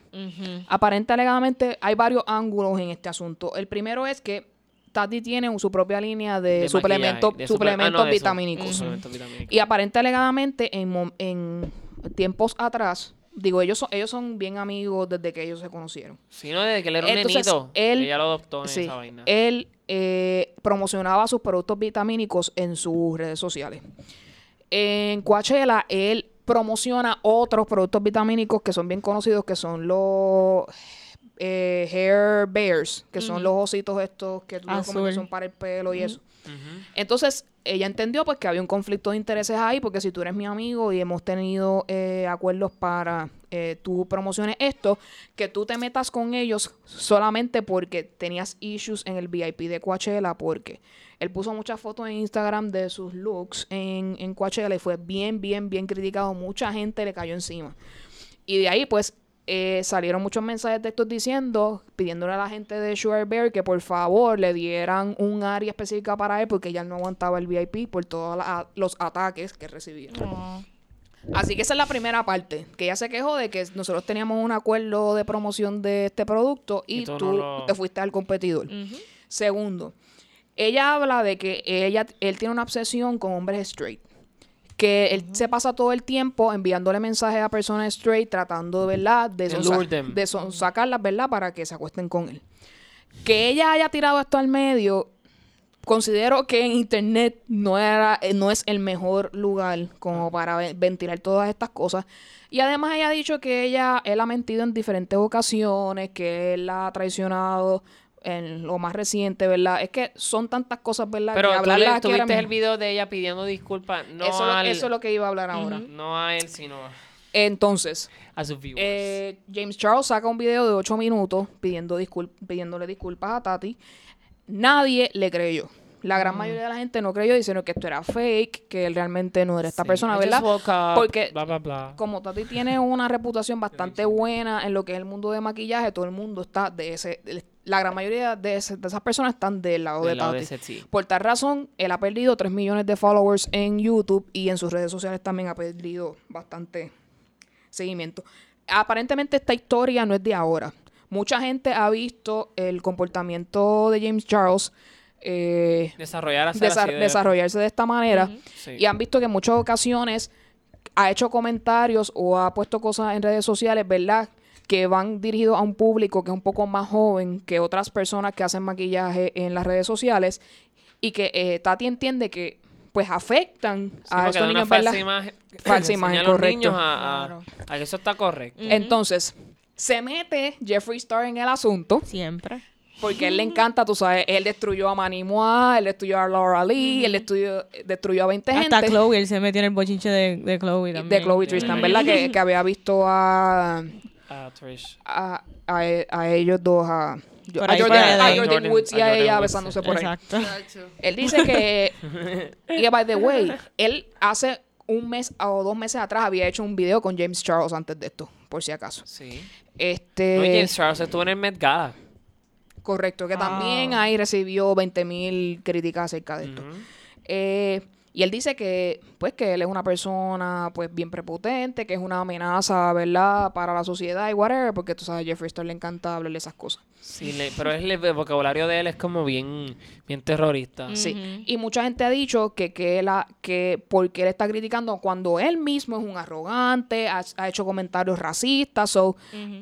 Aparente alegadamente hay varios ángulos en este asunto. El primero es que Tati tiene su propia línea de, De suplementos, de suplementos ah, no, de vitamínicos. Suplementos vitamínicos. Y aparente alegadamente en, en tiempos atrás, digo, ellos son, ellos son bien amigos desde que ellos se conocieron. Sí, no, desde que él era un Entonces, nenito. él- ella lo adoptó en Sí, esa vaina. él eh, promocionaba sus productos vitamínicos en sus redes sociales. En Coachella, él promociona otros productos vitamínicos que son bien conocidos, que son los eh, Hair Bears, que son los ositos estos que tú como que son para el pelo y eso. Entonces, ella entendió pues que había un conflicto de intereses ahí, porque si tú eres mi amigo y hemos tenido eh, acuerdos para eh, tú promociones esto, que tú te metas con ellos solamente porque tenías issues en el VIP de Coachella, porque él puso muchas fotos en Instagram de sus looks en, en Coachella y fue bien, bien, bien criticado. Mucha gente le cayó encima. Y de ahí, pues, eh, salieron muchos mensajes de estos diciendo, pidiéndole a la gente de Sugar Bear que por favor le dieran un área específica para él porque ya no aguantaba el VIP por todos los ataques que recibía. Así que esa es la primera parte, que ella se quejó de que nosotros teníamos un acuerdo de promoción de este producto y, Y tú tú, no lo- te fuiste al competidor. Segundo, ella habla de que ella, él tiene una obsesión con hombres straight. Que él se pasa todo el tiempo enviándole mensajes a personas straight, tratando, ¿verdad? De, De sonsa- lure them. de son- sacarlas, ¿verdad? Para que se acuesten con él. Que ella haya tirado esto al medio, considero que en internet no era eh, no es el mejor lugar como para ve- ventilar todas estas cosas y además ella ha dicho que ella él ha mentido en diferentes ocasiones que él la ha traicionado en lo más reciente verdad es que son tantas cosas verdad Pero que tú, le, ahora tuviste el video de ella pidiendo disculpas, no, eso, al- eso es lo que iba a hablar ahora no a él, sino entonces a sus viewers. eh, James Charles saca un video de 8 minutos pidiendo discul- pidiéndole disculpas a Tati. Nadie le creyó. La Mm. gran mayoría de la gente no creyó diciendo que esto era fake, que él realmente no era esta Sí, persona, ¿verdad? up, Porque bla, bla, bla. como Tati tiene una reputación bastante buena en lo que es el mundo de maquillaje, todo el mundo está de ese la gran mayoría de, ese- de esas personas están del lado de Tati. de ese, sí. Por tal razón, él ha perdido 3 millones de followers en YouTube y en sus redes sociales también ha perdido bastante seguimiento. Aparentemente esta historia no es de ahora. Mucha gente ha visto el comportamiento de James Charles eh, Desarrollar así desa- de- desarrollarse de esta manera Sí. y han visto que en muchas ocasiones ha hecho comentarios o ha puesto cosas en redes sociales, ¿verdad? Que van dirigidos a un público que es un poco más joven que otras personas que hacen maquillaje en las redes sociales y que eh, Tati entiende que pues afectan Sí, a estos niños, falsa ¿verdad? imagen. Falsa imagen, a los correcto. niños a, a- Claro. a que eso está correcto. Entonces, se mete Jeffree Star en el asunto Siempre. porque él le encanta, tú sabes, él destruyó a Manny Moore, él destruyó a Laura Lee, él destruyó, destruyó a 20 gente. Hasta Chloe, él se metió en el bochinche de, de Chloe también. de Chloe Tristan, ¿verdad? Que, que había visto a, A Trish. a, a, a ellos dos, a, Por a ahí, Jordan, por ahí. a A Jordan Jordan- Woods y a ella Woods, besándose por ahí. Exacto. Él dice que, y by the way, él hace un mes o dos meses atrás había hecho un video con James Charles antes de esto, por si acaso. Sí. Este, No, James Charles estuvo en el Met Gala. correcto, que también ahí recibió 20 mil críticas acerca de esto. Eh, y él dice que, pues, que él es una persona, pues, bien prepotente, que es una amenaza, ¿verdad?, para la sociedad y whatever, porque tú sabes, a Jeffree Star le encanta hablarle esas cosas. Sí, le- pero es el, vocabulario de él es como bien, bien terrorista. Sí. Y mucha gente ha dicho que, que, él ha- que porque él está criticando cuando él mismo es un arrogante, ha, ha hecho comentarios racistas, so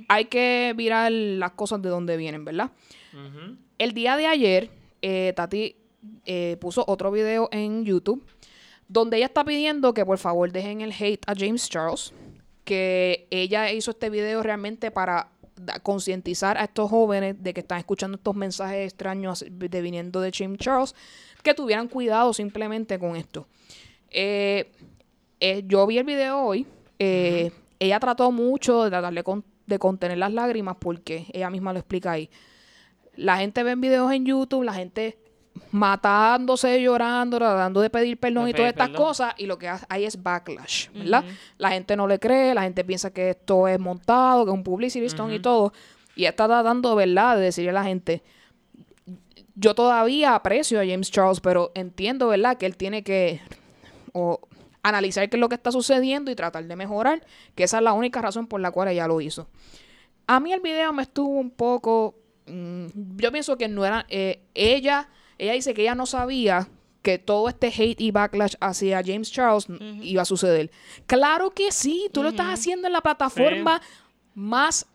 hay que mirar las cosas de donde vienen, ¿verdad? El día de ayer, eh, Tati eh, puso otro video en YouTube donde ella está pidiendo que por favor dejen el hate a James Charles, que ella hizo este video realmente para concientizar a estos jóvenes de que están escuchando estos mensajes extraños de viniendo de James Charles, que tuvieran cuidado simplemente con esto. Eh, eh, yo vi el video hoy. eh, Ella trató mucho de tratar de, con- de contener las lágrimas porque ella misma lo explica ahí. La gente ve videos en YouTube, la gente matándose, llorando, tratando de pedir perdón De y todas estas perdón. cosas, y lo que ha- hay es backlash, ¿verdad? La gente no le cree, la gente piensa que esto es montado, que es un publicity stunt y todo, y está tratando, ¿verdad?, de decirle a la gente, yo todavía aprecio a James Charles, pero entiendo, ¿verdad?, que él tiene que o, analizar qué es lo que está sucediendo y tratar de mejorar, que esa es la única razón por la cual ella lo hizo. A mí el video me estuvo un poco. mm, yo pienso que no era. eh, ella, ella dice que ella no sabía que todo este hate y backlash hacia James Charles iba a suceder. Claro que sí, tú lo estás haciendo en la plataforma más.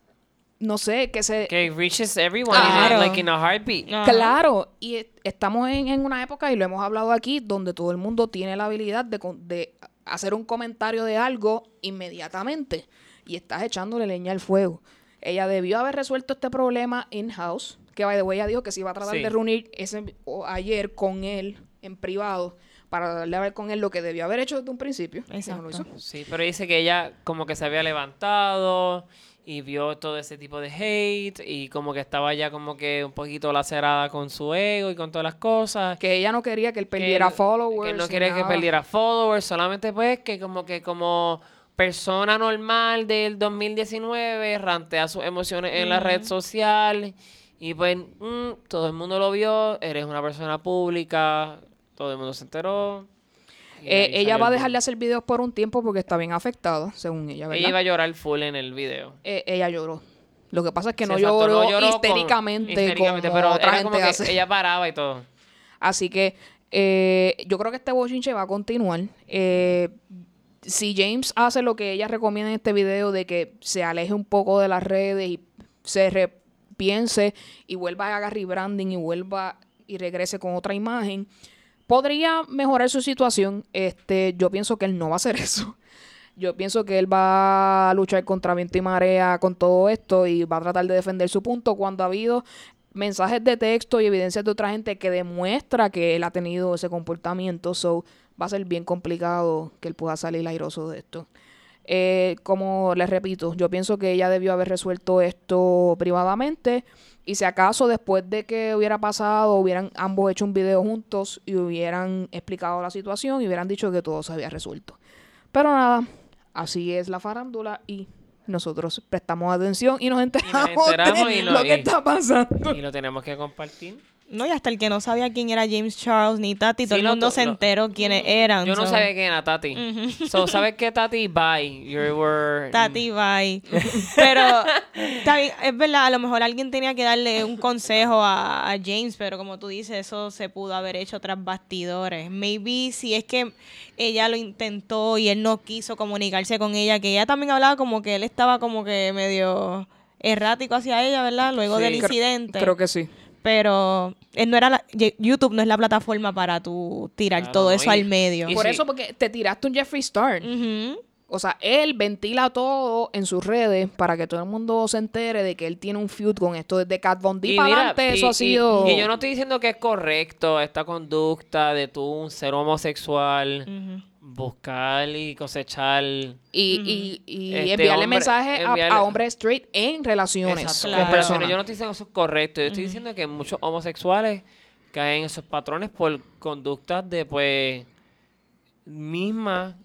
No sé, que se. Que reaches everyone Claro. in, like in a heartbeat. Claro, y estamos en, en una época, y lo hemos hablado aquí, donde todo el mundo tiene la habilidad de, de hacer un comentario de algo inmediatamente. Y estás echándole leña al fuego. Ella debió haber resuelto este problema in-house, que by the way, ella dijo que se iba a tratar Sí. de reunir ese, o ayer con él en privado para darle a ver con él lo que debió haber hecho desde un principio. y no lo Exacto. hizo. Sí, pero dice que ella como que se había levantado y vio todo ese tipo de hate y como que estaba ya como que un poquito lacerada con su ego y con todas las cosas. Que ella no quería que él que perdiera followers. Que no quería que nada. perdiera followers, solamente pues que como que como persona normal del 2019 rantea sus emociones en la red social y pues mm, todo el mundo lo vio, eres una persona pública, todo el mundo se enteró. Eh, ella va a dejar de hacer videos por un tiempo porque está bien afectada, según ella, ¿verdad? Ella iba a llorar full en el video. Eh, ella lloró. Lo que pasa es que no, exacto, lloró no lloró como- histéricamente, histéricamente, como pero otra gente como que hace. ella paraba y todo. Así que eh, yo creo que este bochinche va a continuar. Si James hace lo que ella recomienda en este video de que se aleje un poco de las redes y se repiense y vuelva a haga rebranding y vuelva y regrese con otra imagen, podría mejorar su situación. Este, yo pienso que él no va a hacer eso. Yo pienso que él va a luchar contra viento y marea con todo esto y va a tratar de defender su punto cuando ha habido mensajes de texto y evidencias de otra gente que demuestra que él ha tenido ese comportamiento. So, va a ser bien complicado que él pueda salir airoso de esto. Eh, como les repito, yo pienso que ella debió haber resuelto esto privadamente y si acaso después de que hubiera pasado, hubieran ambos hecho un video juntos y hubieran explicado la situación y hubieran dicho que todo se había resuelto. Pero nada, así es la farándula y nosotros prestamos atención y nos enteramos, enteramos de y no- lo que y- está pasando. Y lo tenemos que compartir. No, y hasta el que no sabía quién era James Charles ni Tati, todo Sí, el no, mundo se no. enteró quiénes eran. Yo no sabía quién era Tati. So, ¿sabes qué, Tati? Bye. You were... Tati, bye. Pero, es verdad, a lo mejor alguien tenía que darle un consejo a, a James, pero como tú dices, eso se pudo haber hecho tras bastidores. Maybe si es que ella lo intentó y él no quiso comunicarse con ella, que ella también hablaba como que él estaba como que medio errático hacia ella, ¿verdad? Luego Sí. del Creo- incidente. Creo que sí. Pero él no era la- YouTube no es la plataforma para tú tirar Claro, todo no, eso y- al medio. y Por sí. eso, porque te tiraste un Jeffree Star. Ujú. O sea, él ventila todo en sus redes para que todo el mundo se entere de que él tiene un feud con esto desde Cat Von D Y para mira, adelante. y- Eso ha y- sido. Y, yo no estoy diciendo que es correcto esta conducta de tú un ser homosexual buscar y cosechar. y, y- y Este enviarle hombre- mensajes a- enviarle- a, hombres straight en relaciones Exacto, con Claro. pero yo no estoy diciendo eso es correcto. Yo estoy diciendo que muchos homosexuales caen en esos patrones por conductas de, pues, mismas,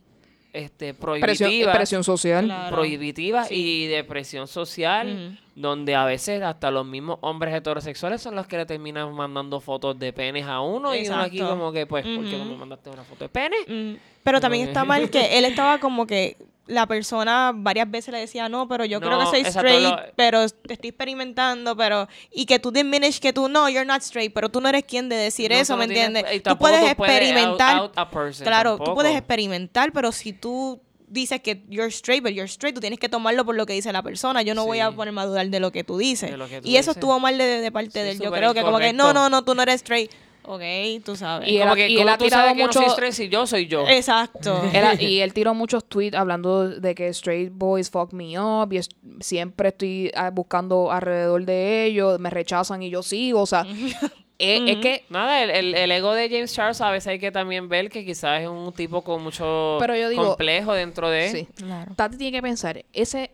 este, presión, prohibitivas. presión social. Claro. prohibitivas y de presión social, donde a veces hasta los mismos hombres heterosexuales son los que le terminan mandando fotos de penes a uno y uno aquí como que, pues, ¿por qué no me mandaste una foto de pene? Mm, Pero también está mal que él estaba como que la persona varias veces le decía, no, pero yo creo que soy straight, lo- pero te estoy experimentando, pero... Y que tú diminish que tú, no, you're not straight, pero tú no eres quien de decir No, eso, ¿me tienes- entiendes? Tú puedes experimentar, out- out claro, tú puedes experimentar, pero si tú dices que you're straight, but you're straight, tú tienes que tomarlo por lo que dice la persona. Yo no voy a ponerme a dudar de lo que tú dices. Que tú y eso dices. estuvo mal de, de parte Sí, de él. Yo creo que como que, no, no, no, tú no eres straight. Ok, tú sabes. Y él como ha- que, y él ¿cómo ha tú tirado sabes que no straight si yo soy yo? Exacto. Él y él tiró muchos tweets hablando de que straight boys fuck me up y es- siempre estoy ah, buscando alrededor de ellos, me rechazan y yo sigo, o sea, es, es que Nada, el, el- el ego de James Charles a veces hay que también ver que quizás es un tipo con mucho Pero yo digo- complejo dentro de... sí. Claro. Tati tiene que pensar, ese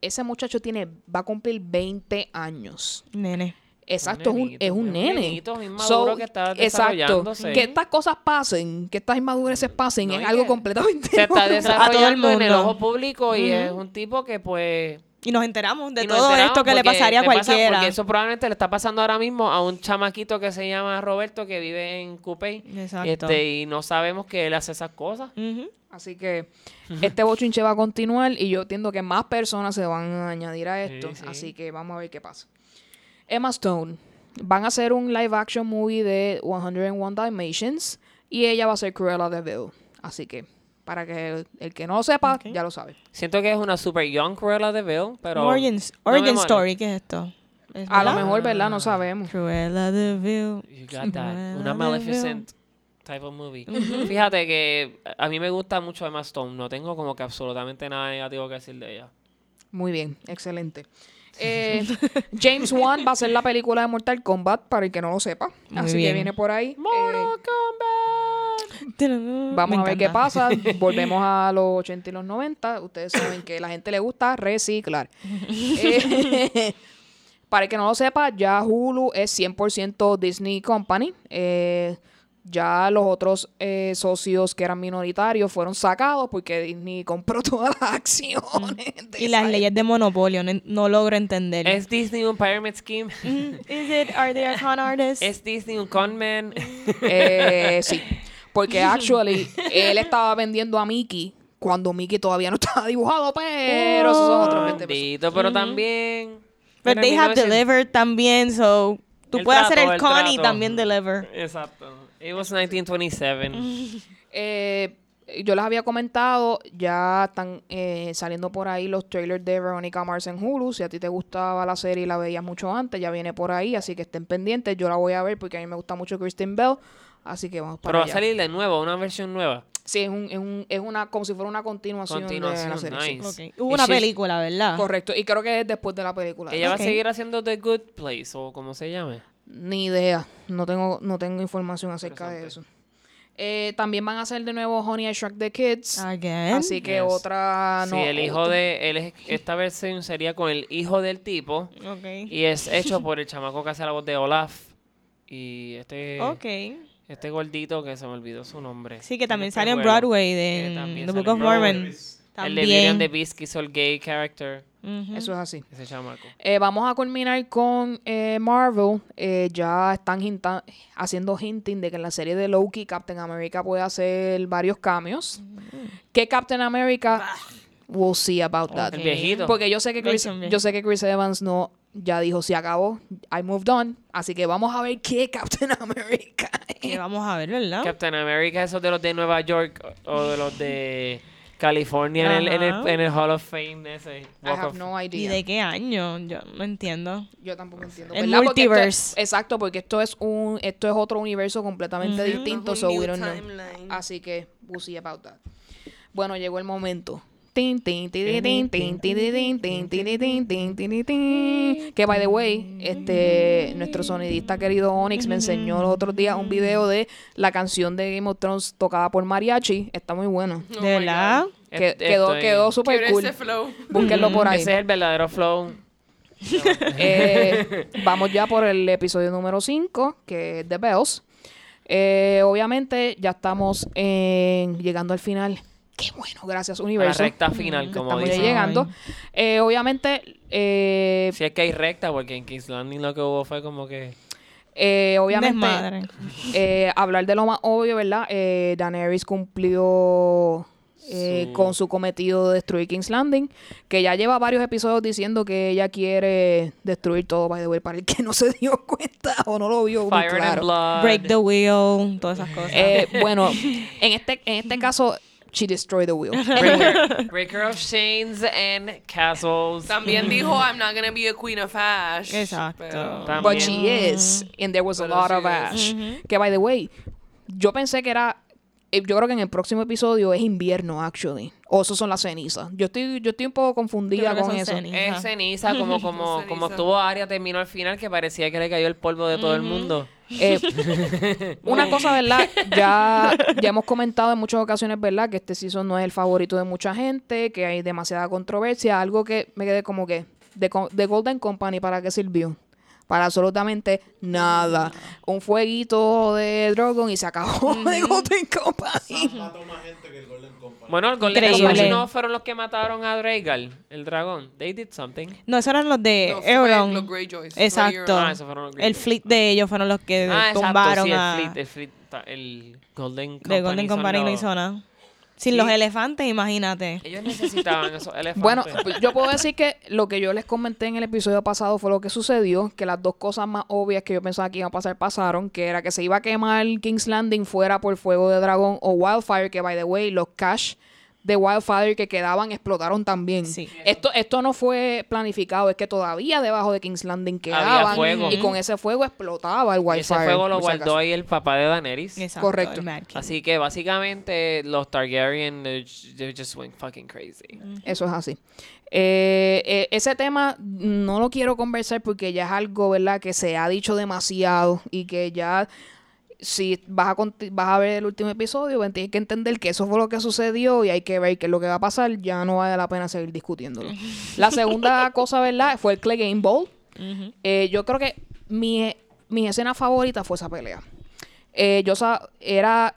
ese muchacho tiene va a cumplir 20 años. Nene. Exacto, es un, nenito, es un es un nene. nenito, que está exacto. Que estas cosas pasen, que estas inmadureces pasen, No, es algo completamente Se está desarrollando en el mundo. ojo público y es un tipo que pues... Y nos enteramos de nos todo enteramos esto que le pasaría a le pasa- cualquiera. porque eso probablemente le está pasando ahora mismo a un chamaquito que se llama Roberto que vive en Coupey. Exacto. Este, y no sabemos que él hace esas cosas. Así que este bochinche va a continuar y yo entiendo que más personas se van a añadir a esto. Sí, sí. Así que vamos a ver qué pasa. Emma Stone. Van a hacer un live action movie de 101 Dalmatians y ella va a ser Cruella de Vil. Así que, para que el, el que no lo sepa, ya lo sabe. Siento que es una super young Cruella de Vil, pero... Origin, origin. Story, ¿qué es esto? ¿Es A lo mejor, ¿verdad? No sabemos. Cruella de Vil. You got that. Cruella Una Maleficent type of movie. Fíjate que a mí me gusta mucho Emma Stone. No tengo como que absolutamente nada negativo que decir de ella. Muy bien, excelente. Eh, James Wan va a hacer la película de Mortal Kombat, para el que no lo sepa. Muy Así que viene por ahí. Mortal Eh, Vamos a ver qué pasa. Volvemos a los 80 y los 90. Ustedes saben que a la gente le gusta reciclar. Eh, para el que no lo sepa, ya Hulu es 100% Disney Company. Eh, ya los otros eh, socios que eran minoritarios fueron sacados porque Disney compró todas las acciones. de Y las leyes de monopolio, no, no logro entender. ¿Es Disney un pyramid scheme? Is it, are they a con artist? ¿Es Disney un conman? Eh, sí. Porque actually, él estaba vendiendo a Mickey cuando Mickey todavía no estaba dibujado, pero esos son otros 20 pesos. Bendito, pero también... But pero they have 1900 delivered también, so tú El puedes hacer el el con y trato. también deliver. Exacto. It was 1927. Eh, yo les había comentado, ya están eh, saliendo por ahí los trailers de Veronica Mars en Hulu. Si a ti te gustaba la serie y la veías mucho antes, ya viene por ahí, así que estén pendientes. Yo la voy a ver porque a mí me gusta mucho Kristen Bell, así que vamos para Pero va a salir de nuevo, una versión nueva. Sí, es, un, es, un- es una, como si fuera una continuación, de la serie. sí. nice. Hubo Y una película, ¿verdad? Correcto, y creo que es después de la película. Ella va a seguir haciendo The Good Place o como se llame. Ni idea, no tengo, no tengo información acerca de eso. Eh, también van a hacer de nuevo Honey I Shrunk the Kids. Again. Así que Yes. otra... sí, no, el hijo de él es, esta versión sería con el hijo del tipo Ok. y es hecho por el chamaco que hace la voz de Olaf y este Ok. Este gordito que se me olvidó su nombre. Sí, que también sale en Broadway que de The Book of. Mormon. El de También. the Beast que hizo el gay character. Eso es así. Ese chamaco. Eh, vamos a culminar con eh, Marvel. Eh, ya están hinta- haciendo hinting de que en la serie de Loki Captain America puede hacer varios cambios. ¿Qué Captain America? We'll see about that. El viejito. Porque yo sé que Chris, yo sé que Chris Evans no ya dijo se acabó. I moved on. Así que vamos a ver qué Captain America. Que vamos a ver, ¿verdad? Captain America, esos de los de Nueva York o de los de California en el, en, el, en el Hall of Fame ese. I have of- no ¿Y idea. de qué año? Yo no entiendo. Yo tampoco entiendo. El ¿verdad? Porque es- multiverse. exacto, porque esto es un esto es otro universo completamente distinto, Es so un we don't know. timeline. Así que we'll see about that. Bueno, llegó el momento. Que by the way, este nuestro sonidista querido Onyx me enseñó los otros días un video de la canción de Game of Thrones tocada por mariachi. Está muy bueno. Oh ¿De verdad? Quedó quedó Quiero cool. ese. Búsquenlo por ahí. Ese es el verdadero flow. Eh, vamos ya por el episodio número 5, que es The Bells. Eh, obviamente ya estamos en- llegando al final. Qué bueno, gracias A la universo. recta final, como Estamos dicen. llegando. Eh, obviamente, eh, Si es que hay recta, porque en King's Landing lo que hubo fue como que... eh, obviamente Desmadre. eh, hablar de lo más obvio, ¿verdad? Eh, Daenerys cumplió eh, Su- con su cometido de destruir King's Landing, que ya lleva varios episodios diciendo que ella quiere destruir todo, by the way, para el que no se dio cuenta o no lo vio muy Fire and. Blood. Break the wheel, todas esas cosas. Eh, bueno, en este, en este caso, she destroyed the wheel. Breaker, breaker of chains and castles. También dijo, I'm not gonna be a queen of Ash. Exacto. Pero-. But she is, and there was a lot of ash. Que by the way, yo pensé que era, eh, yo creo que en el próximo episodio es invierno, actually. O eso son las cenizas. Yo estoy, yo estoy un poco confundida con eso. cenizas. Es ceniza, como, como, Ceniza. como estuvo Aria terminó al final, que parecía que le cayó el polvo de todo el mundo. Eh, una cosa, ¿verdad? Ya, ya hemos comentado en muchas ocasiones, ¿verdad? Que este season no es el favorito de mucha gente, que hay demasiada controversia, algo que me quedé como que, de, Co- de Golden Company, ¿para qué sirvió? Para absolutamente nada. Un fueguito de Drogon y se acabó de Golden Company. mató más gente que el Golden Company. Bueno, el Golden Increíble. Company no fueron los que mataron a Draegal, el dragón. They did something. No, esos eran los de No, fue Euron. los Greyjoys. Exacto. Ah, esos fueron los el Greyjoys. fleet de ellos fueron los que Ah, exacto, tumbaron sí, el a... fleet, el fleet, ta- el Golden Company. de Golden son Company no los- hizo nada. Sin Sí. los elefantes, imagínate. Ellos necesitaban esos elefantes. Bueno, pues, yo puedo decir que lo que yo les comenté en el episodio pasado fue lo que sucedió, que las dos cosas más obvias que yo pensaba que iban a pasar pasaron, que era que se iba a quemar King's Landing fuera por fuego de dragón o Wildfire, que by the way, los cash de Wildfire que quedaban explotaron también. Sí. Esto, esto no fue planificado, es que todavía debajo de King's Landing quedaban fuego. y con ese fuego explotaba el Wildfire. ese fuego lo guardó ahí el papá de Daenerys. Exacto, Correcto. Así que básicamente los Targaryen they just went fucking crazy. Eso es así. Eh, eh, ese tema no lo quiero conversar porque ya es algo, ¿verdad? Que se ha dicho demasiado y que ya si vas a, vas a ver el último episodio, pues tienes que entender que eso fue lo que sucedió y hay que ver qué es lo que va a pasar. Ya no vale la pena seguir discutiéndolo. La segunda cosa, ¿verdad? Fue el Clay Game Bowl. Eh, yo creo que mi, mi escena favorita fue esa pelea. Eh, yo era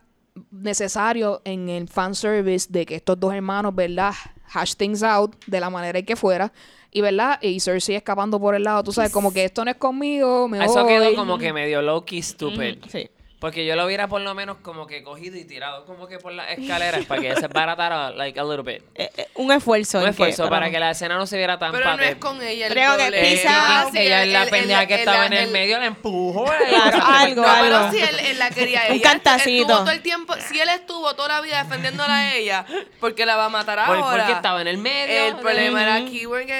necesario en el fanservice de que estos dos hermanos, ¿verdad? Hash things out de la manera en que fuera. Y, ¿verdad? Y Cersei escapando por el lado, tú sabes, como que esto no es conmigo, me Eso voy. quedó como que medio low-key stupid. Sí. Porque yo lo hubiera por lo menos como que cogido y tirado como que por las escaleras para que se baratara like a little bit. Eh, eh, un esfuerzo. Un que- esfuerzo para que la escena no se viera tan Pero no es con ella el Creo que problema. pisa- Ah, sí, ella el- es la pendeja el- que estaba en el el- medio, la empujó. Claro, algo, No, algo. pero si él, él la quería a Un ella. cantacito. Estuvo todo el tiempo, si él estuvo toda la vida defendiéndola a ella, porque la va a matar Por- ahora. porque estaba en el medio. El problema era que,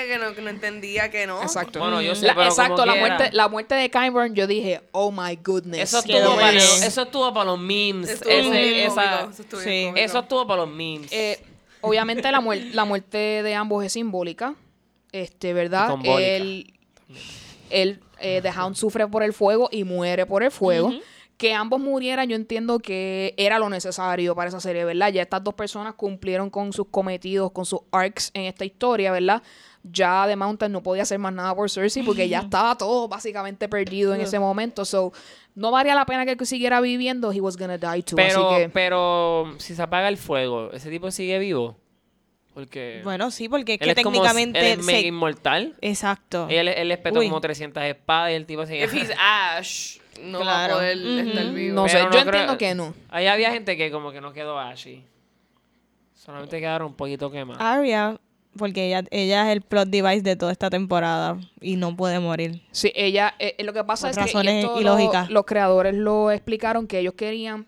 que no, que no entendía que no. Exacto. Bueno, yo sé, La- pero exacto, como la quiera. muerte, la muerte de Kyburn, yo dije, oh my goodness. Eso estuvo, para, eso estuvo para los memes. Estuvo Ese- bien esa- cómico, eso estuvo sí. bien cómico. eso estuvo para los memes. Eh, obviamente la, muer- la muerte de ambos es simbólica, este, ¿verdad? Él, él, eh, The Hound sufre por el fuego y muere por el fuego. Que ambos murieran, yo entiendo que era lo necesario para esa serie, ¿verdad? Ya estas dos personas cumplieron con sus cometidos, con sus arcs en esta historia, ¿verdad? Ya The Mountain no podía hacer más nada por Cersei porque ya estaba todo básicamente perdido en ese momento. So, no valía la pena que él siguiera viviendo. He was gonna die too. pero, así que... pero si se apaga el fuego, ¿ese tipo sigue vivo? Porque Bueno, sí, porque es él que es como- técnicamente él es se- mega inmortal. Exacto. Él, él espetó Uy. como 300 espadas y el tipo se If he's Ash, no va a Claro. estar vivo. No sé, yo creo- entiendo que no. Ahí había gente que como que no quedó así. Solamente quedaron un poquito quemados. Arya, porque ella, ella es el plot device de toda esta temporada y no puede morir. Sí, ella, eh, eh, lo que pasa Por es que razones esto lo- ilógicas. los creadores lo explicaron que ellos querían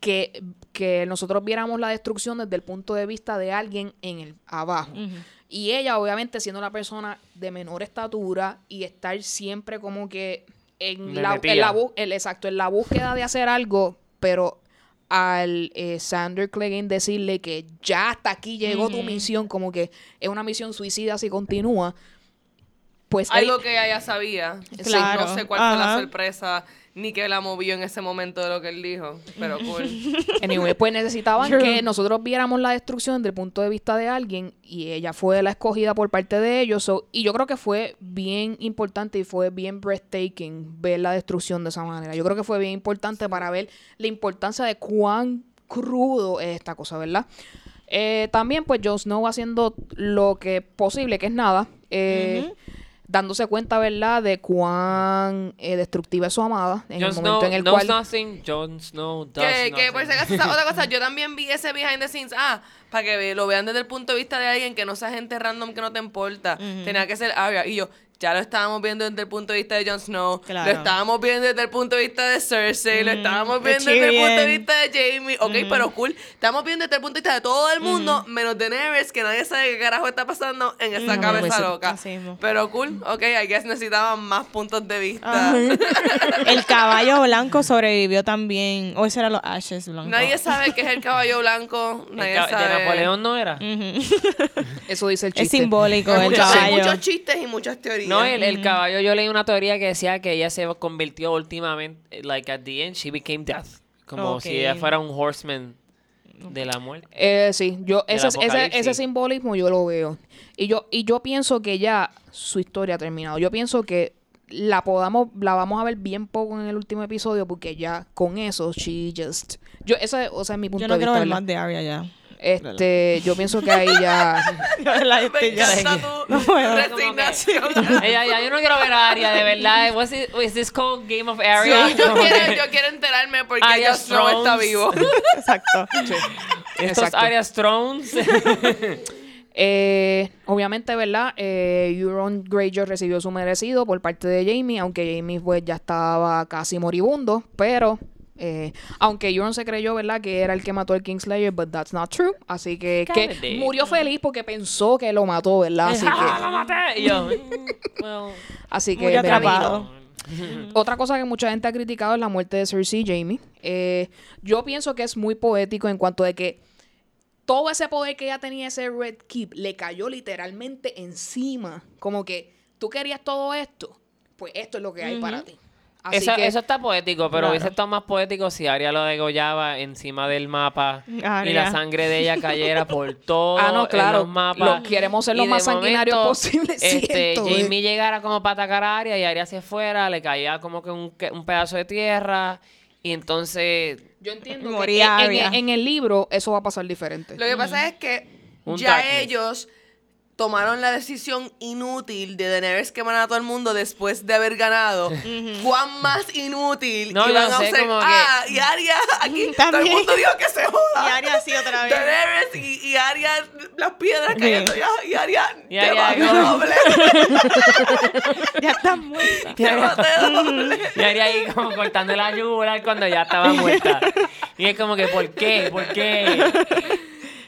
que, que nosotros viéramos la destrucción desde el punto de vista de alguien en el abajo. Y ella, obviamente, siendo una persona de menor estatura y estar siempre como que en la, en la exacto, en la búsqueda de hacer algo, pero al eh, Sander Clegane decirle que ya hasta aquí llegó tu misión, como que es una misión suicida si continúa, pues él- Algo que ella ya sabía. Sí, Claro. No sé cuál fue la sorpresa ni que la movió en ese momento de lo que él dijo. Pero cool. Anyway, pues necesitaban que nosotros viéramos la destrucción desde el punto de vista de alguien y ella fue la escogida por parte de ellos. so- y yo creo que fue bien importante y fue bien breathtaking ver la destrucción de esa manera. Yo creo que fue bien importante para ver la importancia de cuán crudo es esta cosa, ¿verdad? Eh, también, pues, Jon Snow haciendo lo que posible, que es nada. eh, Dándose cuenta, ¿verdad?, de cuán eh, destructiva es su amada en Jon el momento en el knows cual... nothing, Jon Snow does que, que por si acaso, otra cosa, yo también vi ese behind the scenes. Ah, para que lo vean desde el punto de vista de alguien que no sea gente random que no te importa. Tenía que ser Arya. Y yo, ya lo estábamos viendo desde el punto de vista de Jon Snow. Claro. Lo estábamos viendo desde el punto de vista de Cersei. Lo estábamos de viendo desde el punto de vista de Jamie. Ok, pero cool. Estamos viendo desde el punto de vista de todo el mundo, menos de Daenerys, que nadie sabe qué carajo está pasando en esa Ujú. cabeza loca. Pero cool. Ok, I guess necesitaban más puntos de vista. El caballo blanco sobrevivió también. O ese era los ashes blancos. Nadie sabe qué es el caballo blanco. El Nadie sabe. de Napoleón no era. Eso dice el Es chiste. simbólico Hay el muchos, hay caballo. muchos chistes y muchas teorías. No, el, el caballo, yo leí una teoría que decía que ella se convirtió últimamente, like at the end, she became death. Como si ella fuera un horseman de la muerte. Eh, sí, yo ese, ese, ese simbolismo yo lo veo. Y yo, y yo pienso que ya su historia ha terminado. Yo pienso que la podamos, la vamos a ver bien poco en el último episodio, porque ya con eso, she just. Yo, ese, o sea, es mi punto Yo no de quiero vista. ver ¿verdad? más de Arya ya. Este, yo pienso que ahí ya. La estoy ya- encanta tu No puedo. resignación. Ella, ya, yo no quiero ver a Arya, de verdad. What's it, is this called Game of Arya? yo, Como quiero, yo quiero enterarme porque Arya Jon Snow está vivo. Exacto. Estos Exacto. Arya's Thrones. Eh, obviamente, ¿verdad? Eh, Euron Greyjoy recibió su merecido por parte de Jamie, aunque Jamie pues ya estaba casi moribundo, pero eh, aunque Euron se creyó, ¿verdad? Que era el que mató al Kingslayer, but that's not true. Así que, murió feliz porque pensó que lo mató, ¿verdad? Así ¡Ah, que, la maté! Y yo, mm, well, así que atrapado. otra cosa que mucha gente ha criticado es la muerte de Cersei y Jamie. Eh, yo pienso que es muy poético en cuanto de que todo ese poder que ella tenía, ese Red Keep, le cayó literalmente encima. Como que tú querías todo esto, pues esto es lo que hay para ti. Así Eso, que, eso está poético, pero Claro. hubiese estado más poético si Arya lo degollaba encima del mapa y la sangre de ella cayera por todo Ah, no, claro. los mapas. Lo- queremos ser lo más sanguinarios momento, posible, Este, siento, eh. Jamie llegara como para atacar a Arya y Arya se fuera, le caía como que un, que- un pedazo de tierra y entonces... yo entiendo que Moría en, en- el libro eso va a pasar diferente. Lo que pasa es que Un ya darkness. ellos tomaron la decisión inútil de Daenerys quemar a todo el mundo después de haber ganado. ¿Cuán más inútil No, iban a sé, ser? como que- Ah, y Arya, aquí todo el mundo dijo que se joda. Y Arya sí otra vez. Daenerys y, y Arya, las piedras cayendo y Arya, Y te como- doble, Ya está muerta. te doble. Y Arya ahí como cortando la yugular cuando ya estaba muerta. Y es como que, ¿por qué? ¿Por qué?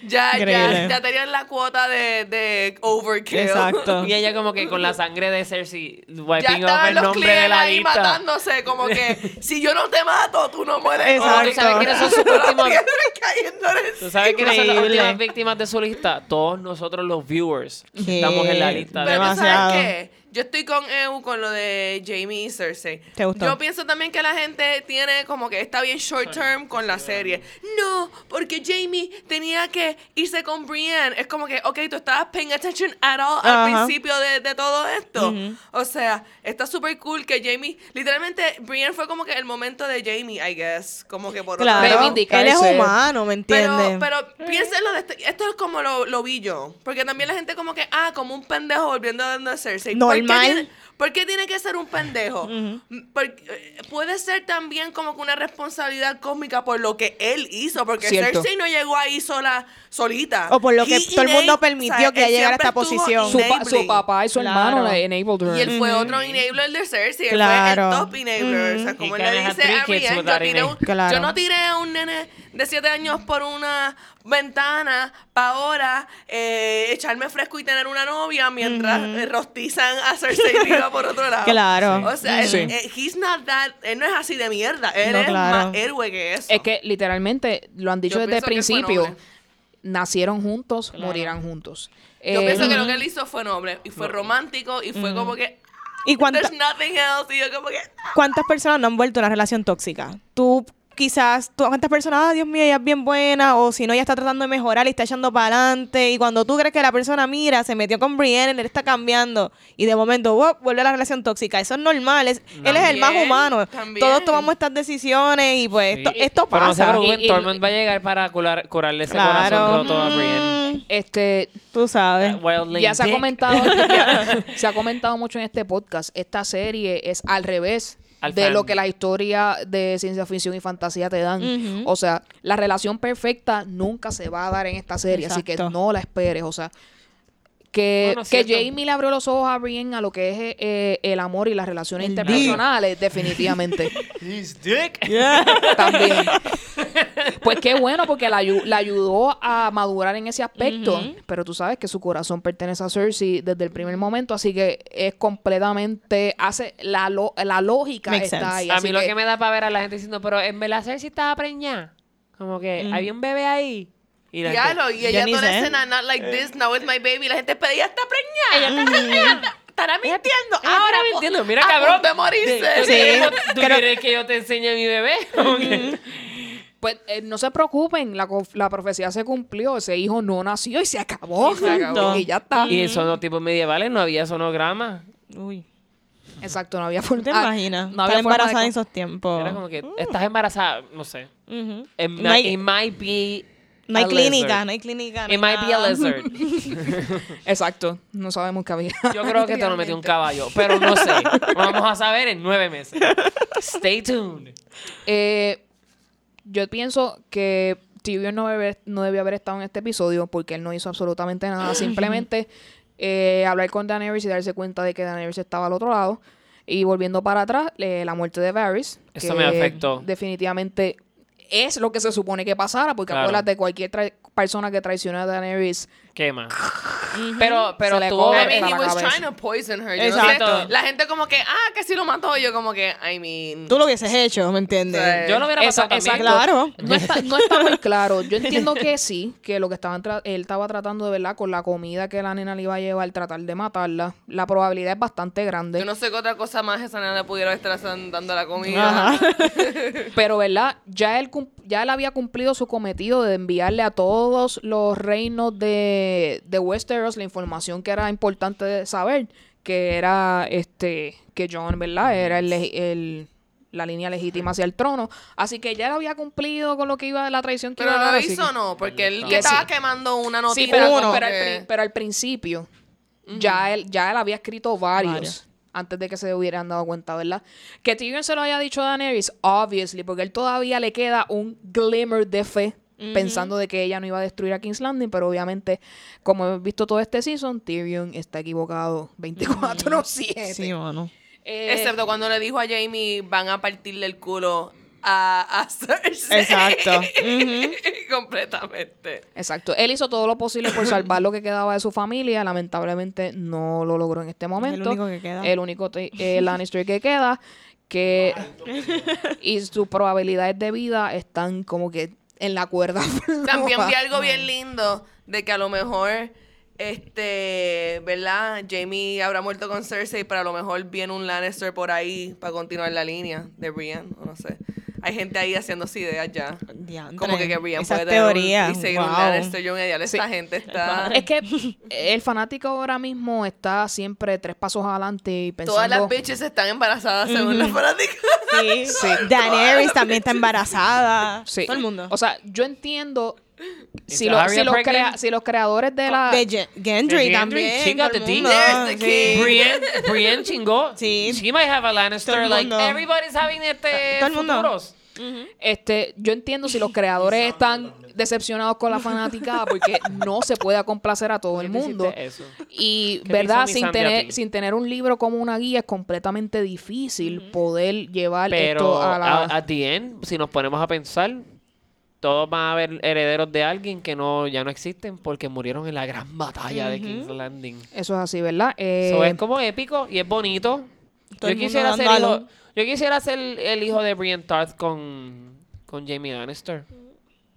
Ya, ya, Increíble. ya tenían la cuota de, de overkill. Exacto. Y ella como que con la sangre de Cersei Ya wiping off estaban el los nombre de clientes la ahí lista. matándose, como que si yo no te mato, tú no mueres. Exacto. Oh, ¿Tú sabes quiénes son sus Las últimos... piedras cayendo en ¿Tú sabes quiénes son las Increíble. últimas víctimas de su lista? Todos nosotros los viewers. Qué Estamos en la lista. Pero de tú sabes Demasiado. qué? Yo estoy con EU con lo de Jamie y Cersei. ¿Te gustó? Yo pienso también que la gente tiene como que está bien short term con la serie. No, porque Jamie tenía que irse con Brienne. Es como que, ok, tú estabas paying attention at all al principio de, de todo esto. O sea, está súper cool que Jamie, literalmente, Brienne fue como que el momento de Jamie, I guess. Como que por otro Claro, lado. reivindicarse. él es humano, ¿me Pero, entiendes? pero piénsenlo de este- esto es como lo, lo vi yo. Porque también la gente como que, ah, como un pendejo volviendo a Cersei. ¿Por qué Normal. ¿Por qué tiene que ser un pendejo? Porque, eh, puede ser también como que una responsabilidad cósmica por lo que él hizo. Porque Cierto. Cersei no llegó ahí sola, solita. O por lo que He todo el mundo permitió que él llegara a esta posición. Su, pa- su enabling. papá y su Claro. hermano la enabled her. Y él fue otro enabler de Cersei. Él Claro. fue el top enabler. O sea, como He él le dice a Brienne, yo, tiré un- Claro. yo no tiré a un nene de 7 años por una ventana para ahora eh, echarme fresco y tener una novia mientras eh, rostizan a Cersei por otro lado. Claro. O sea, él- Sí. eh, he's not that, él no es así de mierda. Él No, es claro. más héroe que eso. Es que literalmente lo han dicho Yo desde el principio. Nacieron juntos, morirán juntos. Yo Eh, pienso que lo que él hizo fue noble y fue romántico y fue como que ¿Y cuánta- there's nothing else y yo como que ¿Cuántas personas no han vuelto a una relación tóxica? Tú quizás, tú, ¿cuántas personas, ah, Dios mío, ella es bien buena? O si no, ella está tratando de mejorar y está echando para adelante. Y cuando tú crees que la persona, mira, se metió con Brienne, él está cambiando. Y de momento, wow, vuelve a la relación tóxica. Eso es normal. Es, él es el más humano. también. Todos tomamos estas decisiones y pues esto, esto Pero no se pasa. preocupen, Y- y- Tormund va a llegar para curar- curarle ese claro. corazón roto a Brienne. Mm, Este, tú sabes. Wildling ya se ha comentado, ya- se ha comentado mucho en este podcast. Esta serie es al revés Al de fan. lo que la historia de ciencia ficción y fantasía te dan. O sea, la relación perfecta nunca se va a dar en esta serie, así que no la esperes. O sea, que, Bueno, que. Jamie le abrió los ojos a Brienne a lo que es eh, el amor y las relaciones El internacionales, definitivamente. His dick. También. Pues qué bueno, porque la, ayu- la ayudó a madurar en ese aspecto. Pero tú sabes que su corazón pertenece a Cersei desde el primer momento, así que es completamente. hace La, lo- la lógica Makes está sense. ahí. A mí lo que me da para ver a la gente diciendo, pero en verdad Cersei estaba preñada. Como que había un bebé ahí. Y la Ya gente- lo, y ella toda la escena, not like this, now it's my baby. La gente pedía, está preñada. Ella está preñada. Estará mintiendo. Ella Ahora, estaba mintiendo. Mira, a cabrón. punto de morirse. ¿Tú Sí. quieres- ¿Tú Creo- quieres que yo te enseñe a mi bebé? Pues eh, no se preocupen, la, la profecía se cumplió, ese hijo no nació y se acabó. Y se acabó. Y ya está. y en esos tiempos medievales no había sonograma. Uy, Exacto, no había ¿tú forma. te ah, imaginas? No Estar había de embarazada en esos tiempos. Era como que estás embarazada, no sé. It, No hay- it might be No hay a clínica, lizard. no hay clínica. no It might be a lizard. Exacto, no sabemos qué había. Yo creo que te lo metió un caballo, pero no sé. Vamos a saber en nueve meses. Stay tuned. Eh, yo pienso que Tyrion no debe, no debió haber estado en este episodio porque él no hizo absolutamente nada. Simplemente eh, hablar con Daenerys y darse cuenta de que Daenerys estaba al otro lado. Y volviendo para atrás, eh, la muerte de Varys. Eso que me afectó. Definitivamente es lo que se supone que pasara. Porque Claro. acuérdate, cualquier persona que traicione a Daenerys Quema. Pero, pero Se come I mean, he la was trying to poison her. No Exacto. sé, la gente como que, ah, que si lo mató. Yo como que, I mean... Tú lo hubieses hecho, ¿me entiendes? Sí. Yo lo hubiera pasado también. exacto. Claro. No está, no está muy claro. Yo entiendo que sí, que lo que estaban tra- él estaba tratando de verdad con la comida que la nena le iba a llevar, tratar de matarla. La probabilidad es bastante grande. Yo no sé qué otra cosa más esa nena pudiera estar dando la comida. Ajá. Pero, ¿verdad? Ya él, ya él había cumplido su cometido de enviarle a todos los reinos de, de Westeros la información que era importante de saber, que era este que John, ¿verdad? Era el, la línea legítima hacia el trono. Así que ya él había cumplido con lo que iba la traición que Pero iba a lo hizo que- no, porque él Que estaba sí. quemando una Sí, notita. pero, al, que- pri- pero al principio ya, él, ya él había escrito varios, Varios. antes de que se hubieran dado cuenta, ¿verdad? Que Tyrion se lo haya dicho a Daenerys, obviously, porque él todavía le queda un glimmer de fe pensando de que ella no iba a destruir a King's Landing, pero obviamente, como hemos visto todo este season, Tyrion está equivocado 24-7. Sí, mano. Eh, Excepto cuando le dijo a Jamie, van a partirle el culo a, a Cersei. Exacto. Completamente. Exacto. Él hizo todo lo posible por salvar lo que quedaba de su familia. Lamentablemente no lo logró en este momento. único que queda. El único eh, Lannister que queda. Que, y sus probabilidades de vida están como que en la cuerda. También vi algo bien lindo de que a lo mejor este, ¿verdad? Jamie habrá muerto con Cersei, pero a lo mejor viene un Lannister por ahí para continuar la línea de Brienne, o no sé. Hay gente ahí haciéndose ideas ya. Como que, que esas puede tener un- teorías, y seguir un wow. Lannister. Yo me diablo, esta gente está... Es que el fanático ahora mismo está siempre tres pasos adelante y pensando... Todas las bitches están embarazadas según las fanáticas. Sí, Daenerys también está embarazada. Sí. Todo el mundo. O sea, yo entiendo si, lo- los pregnant? crea- si los creadores de la... de Gen- Gendry Gendry, también. the Sí. king. Brienne, Brienne chingó. Sí. She might have a Lannister. Like, everybody's having este Todo el mundo. futuros. Este, yo entiendo si los creadores están decepcionados con la fanaticada porque no se puede complacer a todo el ¿Por qué te mundo. Y, ¿Qué te ¿verdad? Sin tener, sin tener un libro como una guía es completamente difícil poder llevar Pero esto a la... a- at the end, si nos ponemos a pensar, todos van a haber herederos de alguien que no ya no existen porque murieron en la gran batalla de King's Landing. Eso es así, ¿verdad? Eh, Eso es como épico y es bonito. Todo Yo quisiera, ser hijo, yo quisiera ser el hijo de Brienne Tarth con, con Jamie Lannister.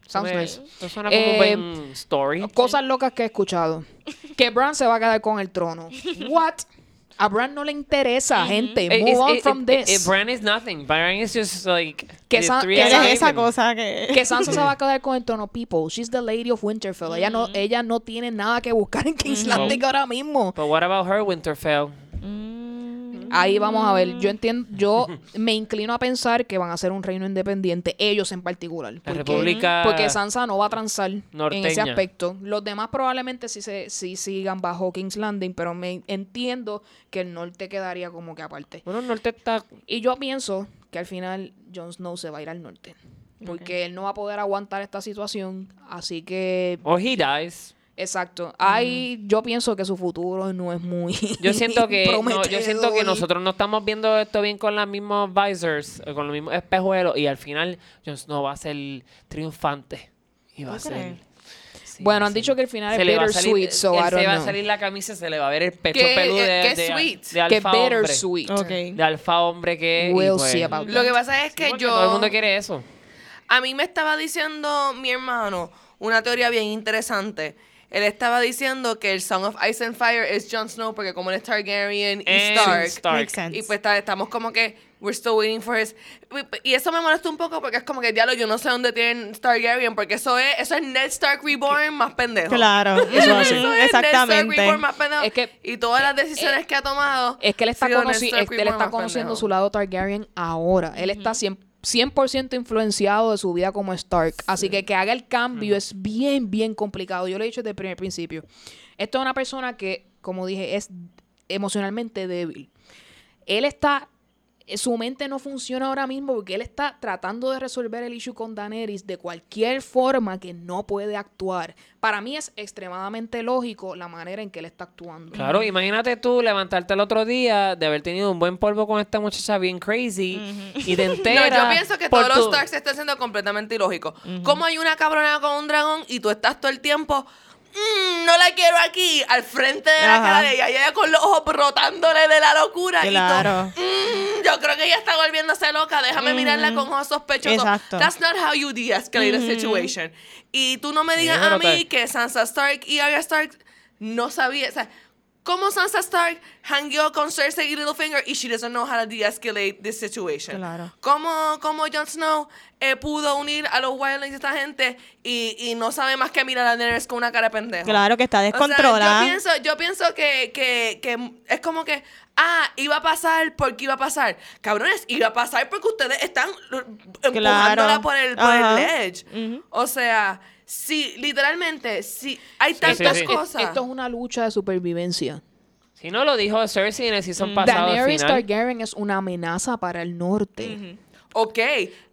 Sounds me- nice. Eso suena como Eh, un buen story. Cosas locas que he escuchado. Que Bran se va a quedar con el trono. What? A Bran no le interesa, gente. Eh, Move it's- on it- from it- this. it- Bran is nothing. Bran is just like Que the Sa- three que ¿Qué eyed es esa cosa que... que Sansa se va a quedar con el trono. People, she's the lady of Winterfell. Ella, no, ella no tiene nada que buscar en King's Landing ahora mismo. But what about her, Winterfell? Ahí vamos a ver. Yo entiendo, yo me inclino a pensar que van a ser un reino independiente, ellos en particular. La Porque, República porque Sansa no va a transar en ese aspecto. Los demás probablemente sí, se, sí sigan bajo King's Landing, pero me entiendo que el norte quedaría como que aparte. Bueno, el norte está... Y yo pienso que al final Jon Snow se va a ir al norte. Porque él no va a poder aguantar esta situación. Así que, Or he dies. Exacto. Ahí yo pienso que su futuro no es muy. Yo siento que no, yo siento que nosotros no estamos viendo esto bien con los mismos visors, eh, con los mismos espejuelos y al final Jon Snow va a ser triunfante y va a ¿Tú ser? Sí, Bueno, han dicho que el final se es le va a salir- bittersweet, so él I don't se va a know. salir la camisa y se le va a ver el pecho ¿Qué- peludo de, qué de- sweet? de Que alfa hombre. bittersweet. Ok. De alfa hombre que We'll pues, see about Lo que pasa es sí, que yo... todo el mundo quiere eso. A mí me estaba diciendo mi hermano una teoría bien interesante. Él estaba diciendo que el Song of Ice and Fire es Jon Snow porque como él es Targaryen y And Stark. Stark. Makes sense. Y pues está- estamos como que we're still waiting for his y eso me molesta un poco porque es como que diablo yo no sé dónde tienen Targaryen porque eso es eso es Ned Stark reborn más pendejo. Claro, Eso es así. Eso es Ned Stark exactamente. reborn más pendejo. Es que- y todas las decisiones que ha tomado Es que él está, ha sido Ned conoci- Stark es- él reborn está más conociendo pendejo. su lado Targaryen ahora. Él está 100%, 100% influenciado de su vida como Stark. Así que que haga el cambio es bien, bien complicado. Yo lo he dicho desde el primer principio. Esto es una persona que, como dije, es emocionalmente débil. Él está... Su mente no funciona ahora mismo porque él está tratando de resolver el issue con Daenerys de cualquier forma que no puede actuar. Para mí es extremadamente lógico la manera en que él está actuando. Claro, imagínate tú levantarte el otro día de haber tenido un buen polvo con esta muchacha bien crazy y te No, enteras yo pienso que todos los Starks están siendo completamente ilógicos. Como hay una cabrona con un dragón y tú estás todo el tiempo, "Mm, no la quiero aquí, al frente de la Ajá. cara de ella, y ella con los ojos brotándole de la locura. Claro. Y tú, "Mm, yo creo que ella está volviéndose loca, déjame mirarla con ojos sospechosos. Exacto. That's not how you de-escalate a situation. Y tú no me digas a mí que Sansa Stark y Arya Stark no sabían, o sea, ¿Cómo Sansa Stark hangueó con Cersei y Littlefinger y she doesn't know how to de-escalate this situation? Claro. ¿Cómo, cómo Jon Snow eh, pudo unir a los Wildlings de esta gente y, y no sabe más que mirar a Daenerys con una cara de pendejo? Claro que está O sea, descontrolada. yo pienso, yo pienso que, que, que es como que, ah, iba a pasar porque iba a pasar. Cabrones, iba a pasar porque ustedes están empujándola por el, por el ledge. O sea, sí, literalmente, sí, hay sí, tantas sí. cosas. Esto es una lucha de supervivencia. Si no lo dijo Cersei en el season pasado al Daenerys final. Targaryen es una amenaza para el norte. Ok,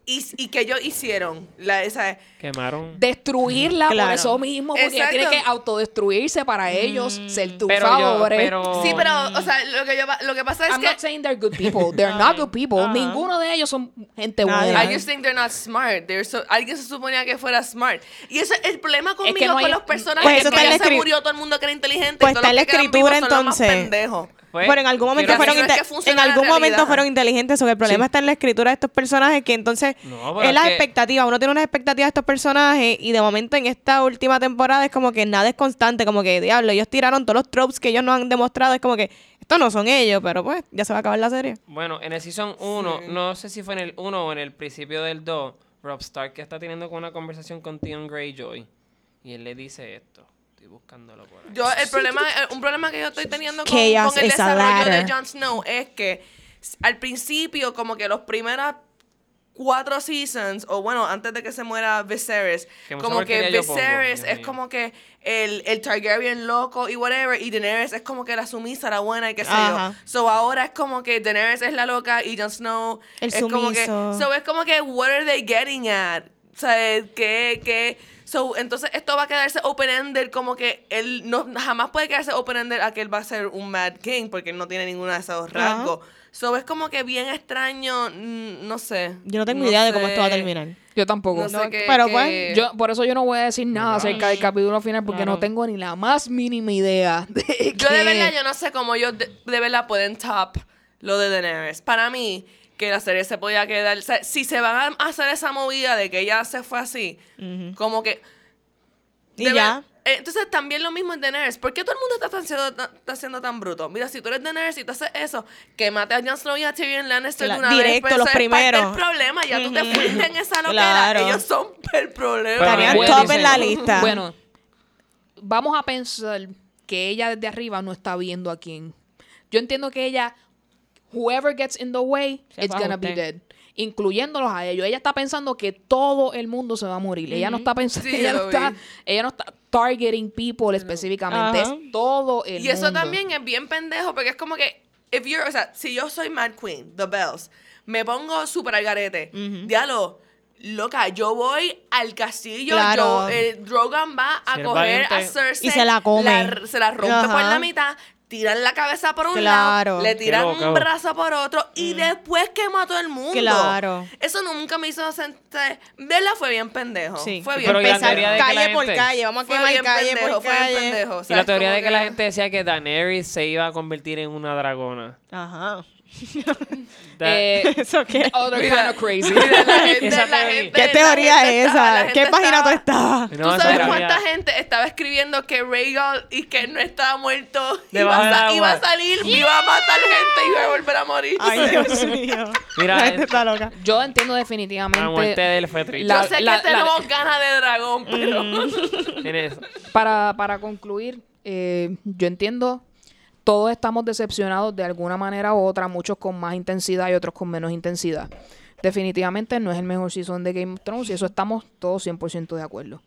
y, y que ellos hicieron, la, esa, Quemaron. Destruirla por Claro. eso mismo, porque ella tiene que autodestruirse para ellos ser tu Pero yo, favor. pero... Sí, pero, o sea, lo que, yo, lo que pasa es I'm que... not saying they're good people. They're not good people. Ajá. Ninguno de ellos son gente buena. I just think they're not smart. They're so- alguien se suponía que fuera smart. Y ese el problema conmigo no con hay- los personajes Pues es eso que en ya se murió todo el mundo que era inteligente. Pues y está en los la que escritura, entonces. Pues, Pero en algún momento fueron no es inte- que funciona en algún momento fueron inteligentes. O que el problema Sí. está en la escritura de estos personajes que entonces No, es las que- expectativas. Uno tiene unas expectativas de estos personajes y de momento en esta última temporada es como que nada es constante, como que diablo, ellos tiraron todos los tropes que ellos nos han demostrado, es como que estos no son ellos, pero pues ya se va a acabar la serie. Bueno, en el Season 1, Sí. no sé si fue en el 1 o en el principio del 2, Rob Stark que está teniendo con una conversación con Theon Greyjoy. Y él le dice esto. Estoy buscándolo por ahí. Yo, el problema, el- un problema que yo estoy teniendo con, con el desarrollo de. Jon Snow es que al principio, como que los primeros cuatro seasons, o bueno, antes de que se muera Viserys, Que como que pongo, Viserys es mío. como que el, el Targaryen loco y whatever, y Daenerys es como que la sumisa, la buena y qué sé Ajá. yo. So ahora es como que Daenerys es la loca y Jon Snow El es como que, sumiso. so es como que, what are they getting at? O sea, que, que, so, entonces esto va a quedarse open-ended, como que él no, jamás puede quedarse open-ended a que él va a ser un Mad King, porque él no tiene ninguno de esos rasgos. So, es como que bien extraño, mm, no sé. Yo no tengo idea de cómo sé. esto va a terminar. Yo tampoco. No sé No, qué- pero qué- pues, Yo, por eso yo no voy a decir nada acerca del capítulo final porque Claro. no tengo ni la más mínima idea de Yo de que- verdad, yo no sé cómo ellos de, de verdad pueden top lo de Daenerys. Para mí, que la serie se podía quedar... o sea, si se van a hacer esa movida de que ella se fue así, como que... Y ya. ver- eh, Entonces también lo mismo en Daenerys. ¿Por qué todo el mundo está, tan siendo, tan- está siendo tan bruto? Mira, si tú eres Daenerys y tú haces eso, que mate a Jon Snow y a Tyrion Lannister de una directo, vez, pues, los es primeros. del problema. Ya tú te fuiste en esa loquera. Claro. Ellos son el problema. Estarían bueno, top en la lista. Bueno, vamos a pensar que ella desde arriba no está viendo a quién. Yo entiendo que ella, whoever gets in the way, Se it's gonna be dead. Incluyéndolos a ellos. Ella está pensando que todo el mundo se va a morir. Ella no está pensando, Sí, ella, no está, ella no está targeting people específicamente. Ajá. Es todo el Y eso mundo. también es bien pendejo, porque es como que, if you're, o sea, si yo soy Mad Queen, The Bells, me pongo súper al garete, diálogo, loca, yo voy al castillo, Claro. yo, eh, Drogon va a coger a. Cersei, Y se la come. la- se la rompe por la mitad, tiran la cabeza por un Claro. lado, le tiran un brazo por otro y después quema a todo el mundo. Claro. Eso nunca me hizo sentir, verla fue bien pendejo. Sí. Fue bien Pero y la Empezar teoría de que la calle por calle, vamos a Fue quemar bien calle pendejo, por fue bien calle. pendejo. Y la teoría de que la gente decía que Daenerys se iba a convertir en una dragona. Ajá. Eh, ¿Eso qué? Mira, kind of crazy. La la ¿Qué la teoría es la esa? ¿Qué página tú estaba- estás? No, ¿Tú sabes cuánta gente estaba escribiendo que Rhaegal y que no estaba muerto iba a, salir, iba a matar gente y iba a volver a morir? Ay, Dios mío. Mira, la gente es- está loca. Yo entiendo La definitivamente. muerte del. La- Yo sé la- que tenemos ganas de dragón, pero... Para, para concluir, eh, yo entiendo, todos estamos decepcionados de alguna manera u otra, muchos con más intensidad y otros con menos intensidad. Definitivamente no es el mejor season de Game of Thrones y eso estamos todos 100% de acuerdo.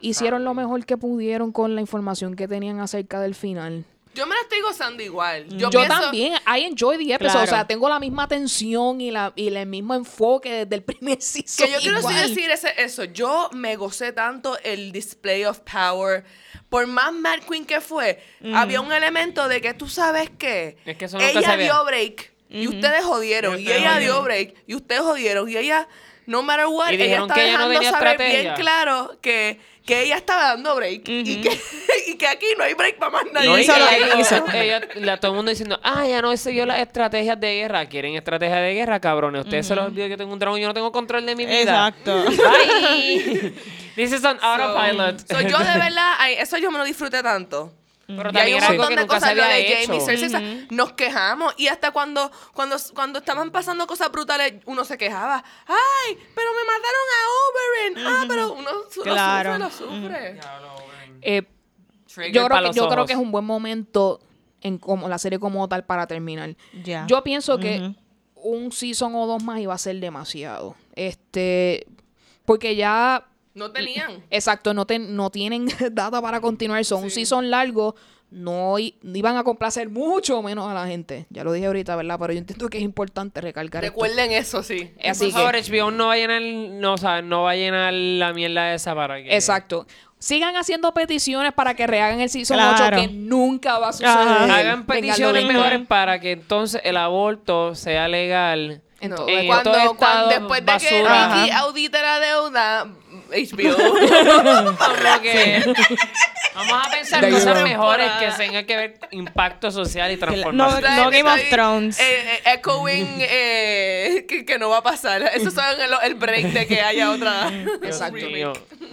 Hicieron lo mejor que pudieron con la información que tenían acerca del final. Yo me la estoy gozando igual. Yo, Yo, pienso- también, I enjoy the episode, Claro. o sea, tengo la misma tensión y, la, y el mismo enfoque desde el primer season. Que yo quiero sí decir ese- eso. Yo me gocé tanto el display of power. Por más Mad Queen que fue, había un elemento de que tú sabes que Es que eso nunca ella dio break y ustedes jodieron. Y ella dio break y ustedes jodieron. Y ella, no matter what, Y ella está que ella no dejando saber estrategia. bien claro que, que ella estaba dando break y, que, y que aquí no hay break para más nadie. No, y hizo que lo que ella- hizo. ella- la- todo el mundo diciendo, ah, ya no siguió las estrategias de guerra. ¿Quieren estrategias de guerra, cabrones? Ustedes se los olvidó que yo tengo un dragón y yo no tengo control de mi vida. Exacto. Bye. This is an autopilot. So, yo de verdad, eso yo me lo disfruté tanto. Pero Y hay también un montón que de cosas lo de hecho. Jamie Cersei, o sea, nos quejamos y hasta cuando, cuando, cuando estaban pasando cosas brutales uno se quejaba ay pero me mataron a Oberyn ah pero uno su- Claro. lo sufre lo sufre Eh, yo creo, que, yo creo que es un buen momento en como la serie como tal para terminar. Ya. Yo pienso que Ujú. un season o dos más iba a ser demasiado. Este, porque ya, no tenían exacto, no, ten- no tienen data para continuar. Son un season largo, no, iban a complacer mucho menos a la gente. Ya lo dije ahorita, ¿verdad? Pero yo entiendo que es importante recalcar esto. recuerden eso sí Así Por favor, que, HBO no va a llenar, no, o sea, no va a llenar la mierda esa para que... exacto. Sigan haciendo peticiones para que rehagan el season Claro. 8, que nunca va a suceder. Ajá. Hagan peticiones mejores para que entonces el aborto sea legal. En No, todo en cuando, todo cuando- después de que. Ricky audite la deuda HBO Como que Vamos a pensar De cosas mejores que tengan que ver impacto social y No, transformación. no Game of Thrones. eh, eh, echoing eh, que, que no va a pasar. Eso son el, el break de que haya otra. Exacto.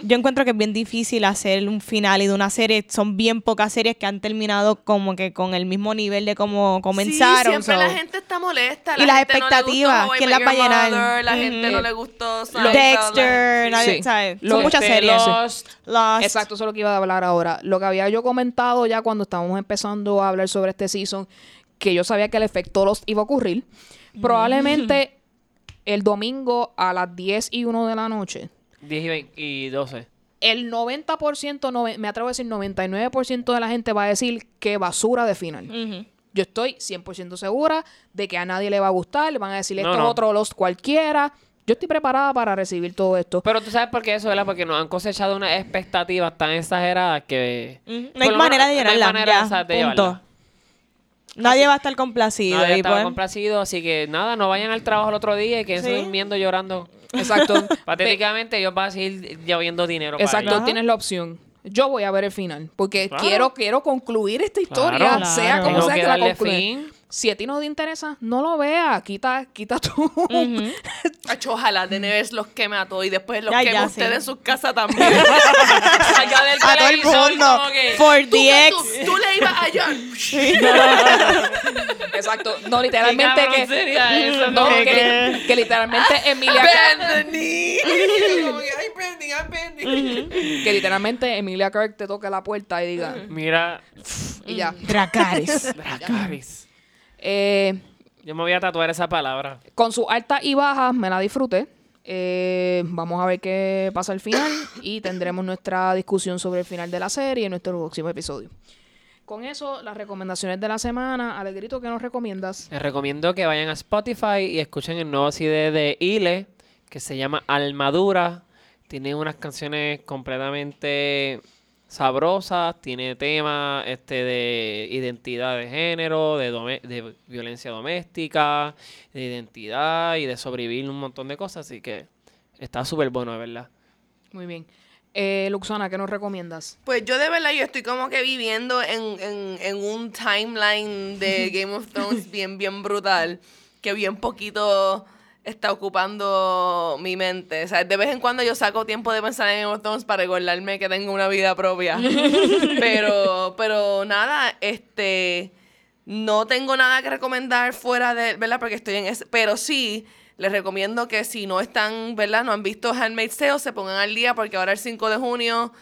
Yo encuentro que es bien difícil hacer un final y de una serie. Son bien pocas series que han terminado como que con el mismo nivel de cómo comenzaron. Sí, siempre so. la gente está molesta. Y la las no le expectativas, I ¿quién las va a llenar? La gente no le gustó Seinfeld, Dexter, la- Sí. ¿sabes? Son muchas series. Lost, Lost. Exacto, eso es lo que iba a hablar ahora. Lo que había yo comentado ya cuando estábamos empezando a hablar sobre este season, que yo sabía que el efecto los iba a ocurrir. Probablemente el domingo a las 10 y 1 de la noche, 10 y, 20 y 12. el 90%, nove- me atrevo a decir 99% de la gente va a decir que basura de final. Yo estoy 100% segura de que a nadie le va a gustar, le van a decir No, esto es no. otro Lost cualquiera. Yo estoy preparada para recibir todo esto. Pero tú sabes por qué eso, ¿verdad? Porque nos han cosechado unas expectativas tan exageradas que... No hay manera de menos no hay llenarla. manera, ya, de punto. llevarla. Nadie va a estar complacido. Nadie y estaba pues- complacido, así que nada, no vayan al trabajo el otro día y quédense Sí. durmiendo llorando. Exacto. Patéticamente ellos van a seguir lloviendo dinero Exacto, tienes la opción. Yo voy a ver el final, porque Claro. quiero quiero concluir esta historia, Claro. sea Claro. como Tengo sea que que la concluya. Si a ti no te interesa, no lo veas, quita quita tú. Acho, ojalá de Neves los queme a todos y después los Ya, queme ya, a ustedes sí. en sus casas también. Salga del A todo el mundo. For tú, the ex. tú, tú le ibas a John. Exacto. No, ¿Qué literalmente que sería eso? no, que, que- que literalmente Emilia Bethany. Como que, Ay, Bethany, ay, Bethany. que literalmente Emilia Clark te toque la puerta y diga Mira, y ya. Dracarys. Dracarys. Eh, Yo me voy a tatuar esa palabra. con sus altas y bajas me la disfruté. Eh, vamos a ver qué pasa al final y tendremos nuestra discusión sobre el final de la serie en nuestro próximo episodio. Con eso, las recomendaciones de la semana. Alegrito, ¿qué nos recomiendas? Les recomiendo que vayan a Spotify y escuchen el nuevo CD de Ile, que se llama Almadura. Tiene unas canciones completamente sabrosas, tiene temas este, de identidad de género, de, de violencia doméstica, de identidad y de sobrevivir un montón de cosas. Así que está súper bueno, de verdad. Muy bien. Eh, Luxana, ¿qué nos recomiendas? Pues yo de verdad, yo estoy como que viviendo en, en, en un timeline de Game of Thrones bien, bien brutal, que bien poquito está ocupando mi mente. O sea, de vez en cuando yo saco tiempo de pensar en Game of Thrones para recordarme que tengo una vida propia. pero, pero nada, este, no tengo nada que recomendar fuera de, ¿verdad? Porque estoy en ese, pero sí. Les recomiendo que si no están, ¿verdad? No han visto Handmaid's Tale, se pongan al día porque ahora el 5 de junio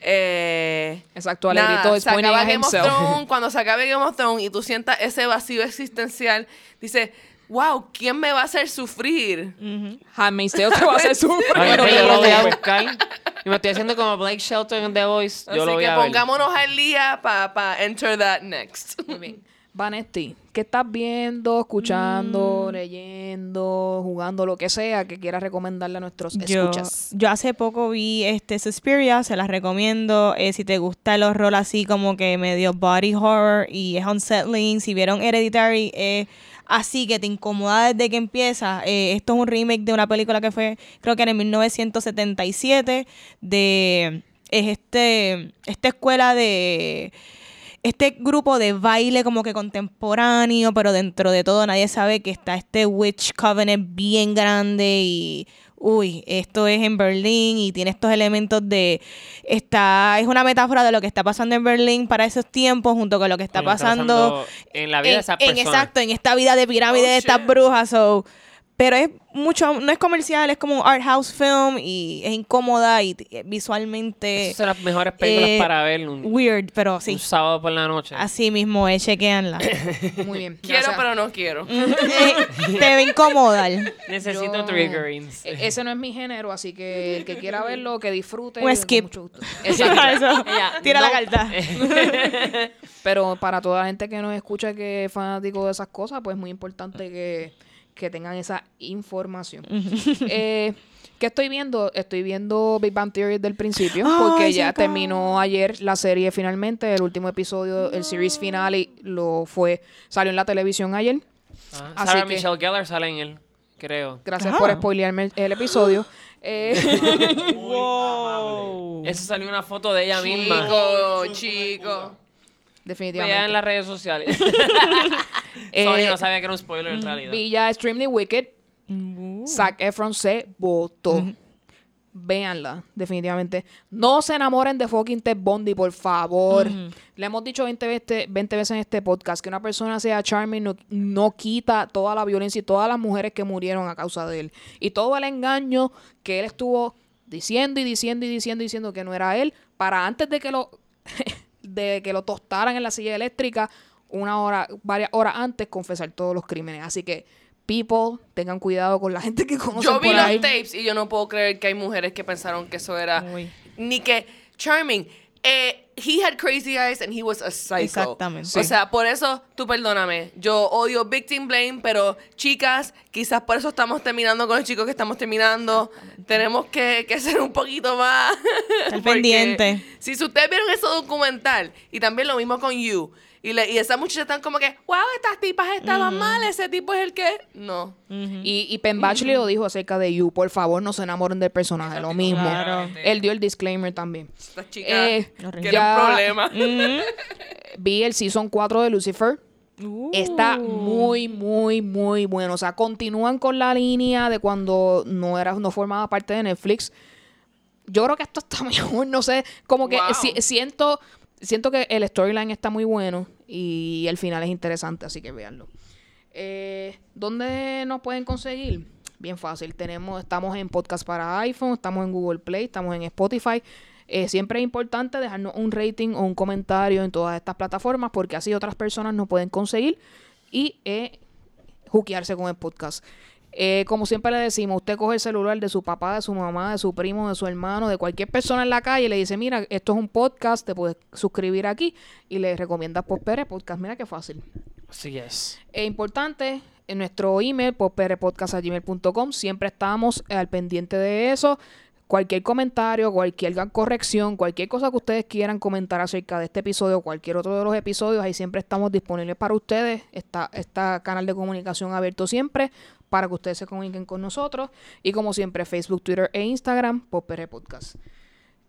eh, Exacto, nada, se acaba Game of himself. Thrones, cuando se acabe Game of Thrones y tú sientas ese vacío existencial, dices, wow, ¿quién me va a hacer sufrir? Handmaid's Tale te va a hacer sufrir. Ay, no yo lo voy a buscar. Y me estoy haciendo como Blake Shelton en The Voice. Yo Así lo voy que a ver. pongámonos al día para enter that next. Muy bien. Vanetti, ¿qué estás viendo, escuchando, Mm. leyendo, jugando, lo que sea que quieras recomendarle a nuestros Yo, escuchas? yo hace poco vi este Suspiria, se las recomiendo. Eh, si te gusta el horror así como que medio body horror y es unsettling, si vieron Hereditary, eh, así que te incomoda desde que empieza. Eh, esto es un remake de una película que fue, creo que en el 1977, de es este esta escuela de este grupo de baile como que contemporáneo, pero dentro de todo nadie sabe que está este Witch Covenant bien grande y uy, esto es en Berlín y tiene estos elementos de está es una metáfora de lo que está pasando en Berlín para esos tiempos junto con lo que está pasando en la vida de esas en personas. exacto, en esta vida de pirámide Oh, de estas shit. brujas. so, pero es mucho, no es comercial, es como un art house film y es incómoda y t- visualmente Esas son las mejores películas eh, para ver un, weird, pero un sí. sábado por la noche. Así mismo es, chequeanla. Muy bien. Quiero, pero no quiero. Eh, te va a incomodar. Necesito Yo- triggerings. Ese no es mi género, así que el que quiera verlo, que disfrute. Un skip. mucho gusto. Eso, tira la carta. Pero para toda la gente que nos escucha que es fanático de esas cosas, pues es muy importante que, que tengan esa información. eh, ¿Qué estoy viendo? Estoy viendo Big Bang Theory desde el principio, porque ya terminó ayer la serie finalmente. El último episodio, el series finale, lo fue, salió en la televisión ayer. Ah, Así Sarah que- Michelle Gellar sale en él, creo. Gracias por spoilearme el, el episodio. Eh, Eso salió una foto de ella misma. Chico, chico. Definitivamente. Vean en las redes sociales. Eh, Sorry, no sabía que era un spoiler en realidad. Villa Extremely Wicked. Uh. Zac Efron se votó. Véanla, definitivamente. No se enamoren de fucking Ted Bundy, por favor. Le hemos dicho 20 veces, 20 veces en este podcast que una persona sea charming no, no quita toda la violencia y todas las mujeres que murieron a causa de él. Y todo el engaño que él estuvo diciendo y diciendo y diciendo y diciendo que no era él, para antes de que lo, de que lo tostaran en la silla eléctrica, una hora, varias horas antes, confesar todos los crímenes. Así que, people, tengan cuidado con la gente que conocen Yo vi por los ahí. tapes y yo no puedo creer que hay mujeres que pensaron que eso era Uy. ni que charming. Eh, he had crazy eyes and he was a psycho. Exactamente. O sea, por eso, tú perdóname. Yo odio victim blame, pero chicas, quizás por eso estamos terminando con los chicos que estamos terminando. Tenemos que, que ser un poquito más. Estar pendiente. Si ustedes vieron ese documental, y también lo mismo con You, y, le, y esas muchachas están como que, wow, estas tipas estaban mal, ese tipo es el que. No. Y, y Penn lo dijo acerca de You. Por favor, no se enamoren del personaje. Lo mismo. Claro. Él dio el disclaimer también. Estas chicas Eh, que ya- eran problemas. Vi el Season 4 de Lucifer. Uh. Está muy, muy, muy bueno. O sea, continúan con la línea de cuando no era, no formaba parte de Netflix. Yo creo que esto está mejor, no sé, como que Wow. si- siento, siento que el storyline está muy bueno y el final es interesante, así que véanlo. Eh, ¿Dónde nos pueden conseguir? Bien fácil. Tenemos, estamos en podcast para iPhone, estamos en Google Play, estamos en Spotify. Eh, siempre es importante dejarnos un rating o un comentario en todas estas plataformas porque así otras personas nos pueden conseguir y eh, juquearse con el podcast. Eh, como siempre le decimos, usted coge el celular de su papá, de su mamá, de su primo, de su hermano, de cualquier persona en la calle y le dice, mira, esto es un podcast, te puedes suscribir aquí y le recomiendas Pospere Podcast. Mira qué fácil. Así es. Es importante, en nuestro email, popperepodcast.gmail.com, siempre estamos al pendiente de eso. Cualquier comentario, cualquier corrección, cualquier cosa que ustedes quieran comentar acerca de este episodio o cualquier otro de los episodios, ahí siempre estamos disponibles para ustedes. Está, está canal de comunicación abierto siempre para que ustedes se comuniquen con nosotros. Y como siempre, Facebook, Twitter e Instagram, Popere Podcast.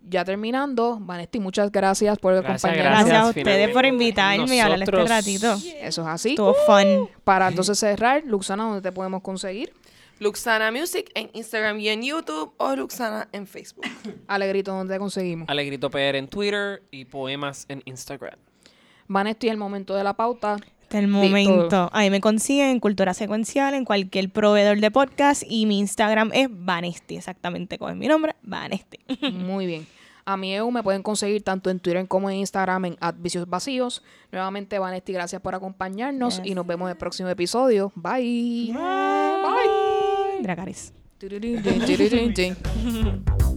Ya terminando, Vanesti, muchas gracias por Gracias, acompañarnos. Gracias a ustedes por invitarme y hablar este ratito. Eso es así. Estuvo fun. Para entonces cerrar, Luxana, ¿dónde te podemos conseguir? Luxana Music en Instagram y en YouTube o Luxana en Facebook. Alegrito, ¿dónde te conseguimos? Alegrito PR en Twitter y poemas en Instagram. Vanetti, el momento de la pauta. Hasta el Di momento. Ahí me consiguen en Cultura Secuencial, en cualquier proveedor de podcast. Y mi Instagram es Vanesti, exactamente como es mi nombre, Vanesti. Muy bien. A mi EU me pueden conseguir tanto en Twitter como en Instagram en Vicios Vacíos. Nuevamente, Vanetti, gracias por acompañarnos y nos vemos en el próximo episodio. Bye. Bye. Dracaris. Bye.